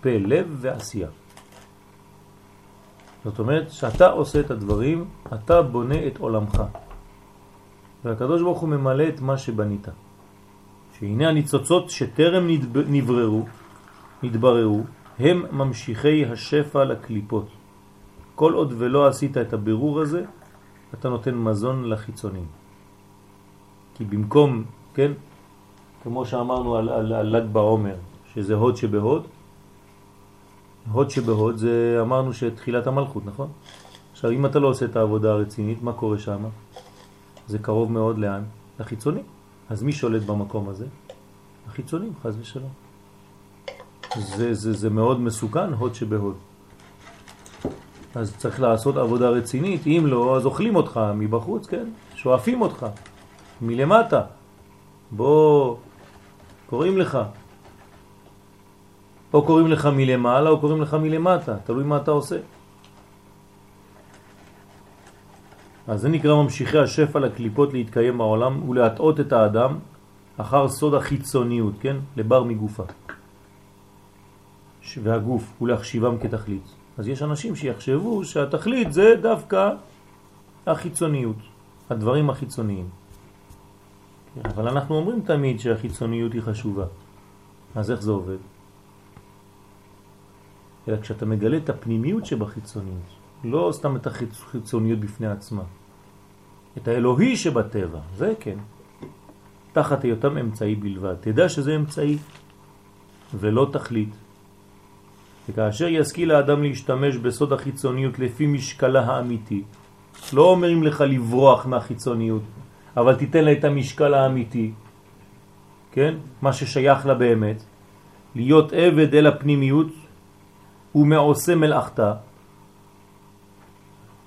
פה לב ועשייה. זאת אומרת, שאתה עושה את הדברים, אתה בונה את עולמך. והקדוש ברוך הוא ממלא את מה שבנית. שהנה הניצוצות שטרם נבררו, נתבררו, הם ממשיכי השפע לקליפות. כל עוד ולא עשית את הבירור הזה, אתה נותן מזון לחיצונים. כי במקום, כן, כמו שאמרנו על, על, על ל"ג בעומר, שזה הוד שבהוד, הוד שבהוד זה אמרנו שתחילת המלכות, נכון? עכשיו, אם אתה לא עושה את העבודה הרצינית, מה קורה שם? זה קרוב מאוד לאן? לחיצונים. אז מי שולט במקום הזה? החיצונים, חז ושלום. זה, זה, זה מאוד מסוכן, הוד שבהוד. אז צריך לעשות עבודה רצינית, אם לא, אז אוכלים אותך מבחוץ, כן? שואפים אותך. מלמטה. בוא, קוראים לך. או קוראים לך מלמעלה או קוראים לך מלמטה, תלוי מה אתה עושה. אז זה נקרא ממשיכי השפע לקליפות להתקיים בעולם ולהטעות את האדם אחר סוד החיצוניות, כן? לבר מגופה. והגוף ולהחשיבם כתכלית. אז יש אנשים שיחשבו שהתכלית זה דווקא החיצוניות, הדברים החיצוניים. אבל אנחנו אומרים תמיד שהחיצוניות היא חשובה. אז איך זה עובד? אלא כשאתה מגלה את הפנימיות שבחיצוניות, לא סתם את החיצוניות בפני עצמה, את האלוהי שבטבע, זה כן, תחת היותם אמצעי בלבד. תדע שזה אמצעי ולא תכלית. וכאשר ישכיל האדם להשתמש בסוד החיצוניות לפי משקלה האמיתי, לא אומרים לך לברוח מהחיצוניות, אבל תיתן לה את המשקל האמיתי, כן? מה ששייך לה באמת, להיות עבד אל הפנימיות ומעושה מלאכתה.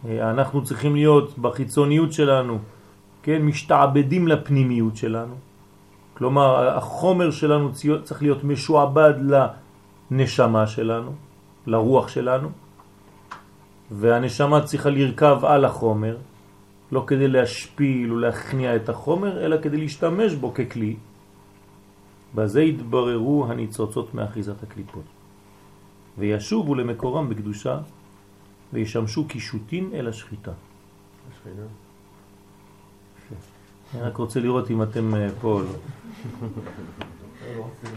אה, אנחנו צריכים להיות בחיצוניות שלנו, כן? משתעבדים לפנימיות שלנו. כלומר, החומר שלנו צריך להיות משועבד לנשמה שלנו, לרוח שלנו, והנשמה צריכה לרכב על החומר, לא כדי להשפיל ולהכניע את החומר, אלא כדי להשתמש בו ככלי. בזה יתבררו הניצוצות מאחיזת הקליפות. וישובו למקורם בקדושה וישמשו קישוטין אל השחיטה. השחיטה. אני רק רוצה לראות אם אתם אה, פה. לא,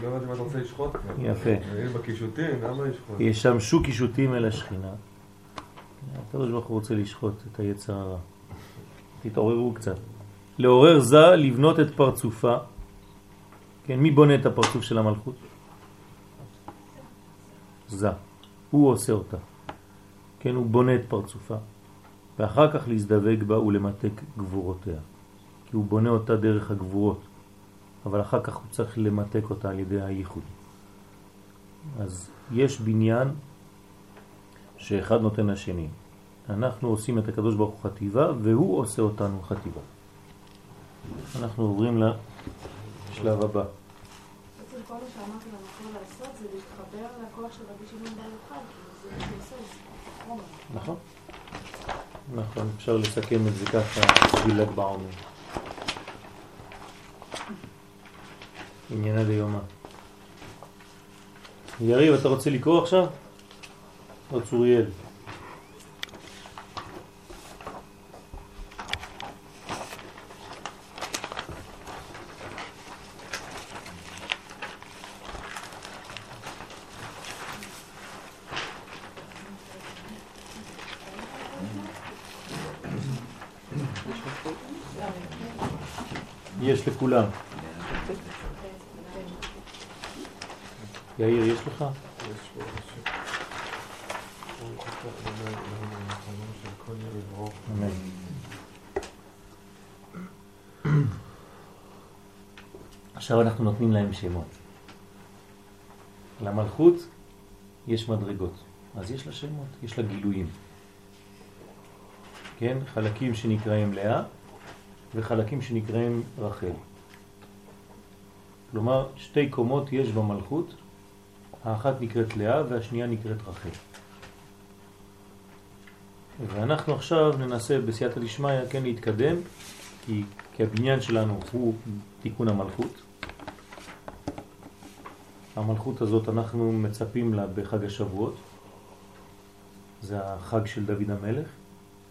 לא יודעת אם אתה רוצה לשחוט. יפה. בקישוטים, למה לשחוט? ישמשו קישוטים אל השכינה. הקדוש ברוך הוא רוצה לשחוט את היצר הרע. תתעוררו קצת. לעורר זה לבנות את פרצופה. כן, מי בונה את הפרצוף של המלכות? זה. הוא עושה אותה. כן, הוא בונה את פרצופה. ואחר כך להזדווג בה ולמתק גבורותיה. כי הוא בונה אותה דרך הגבורות. אבל אחר כך הוא צריך למתק אותה על ידי הייחוד. אז יש בניין שאחד נותן לשני. אנחנו עושים את הקדוש ברוך הוא חטיבה, והוא עושה אותנו חטיבה. אנחנו עוברים לשלב הבא. נכון. נכון, אפשר לסכם את זה ככה ל"ג בעומר. עניינה דיומה. יריב, אתה רוצה לקרוא עכשיו? או צוריאל? יש לכולם. יאיר, יש לך? עכשיו אנחנו נותנים להם שמות. למלכות יש מדרגות, אז יש לה שמות, יש לה גילויים. כן? חלקים שנקראים לאה וחלקים שנקראים רחל. כלומר, שתי קומות יש במלכות, האחת נקראת לאה והשנייה נקראת רחל. ואנחנו עכשיו ננסה בסייעתא דשמיא כן להתקדם, כי, כי הבניין שלנו הוא תיקון המלכות. המלכות הזאת אנחנו מצפים לה בחג השבועות, זה החג של דוד המלך.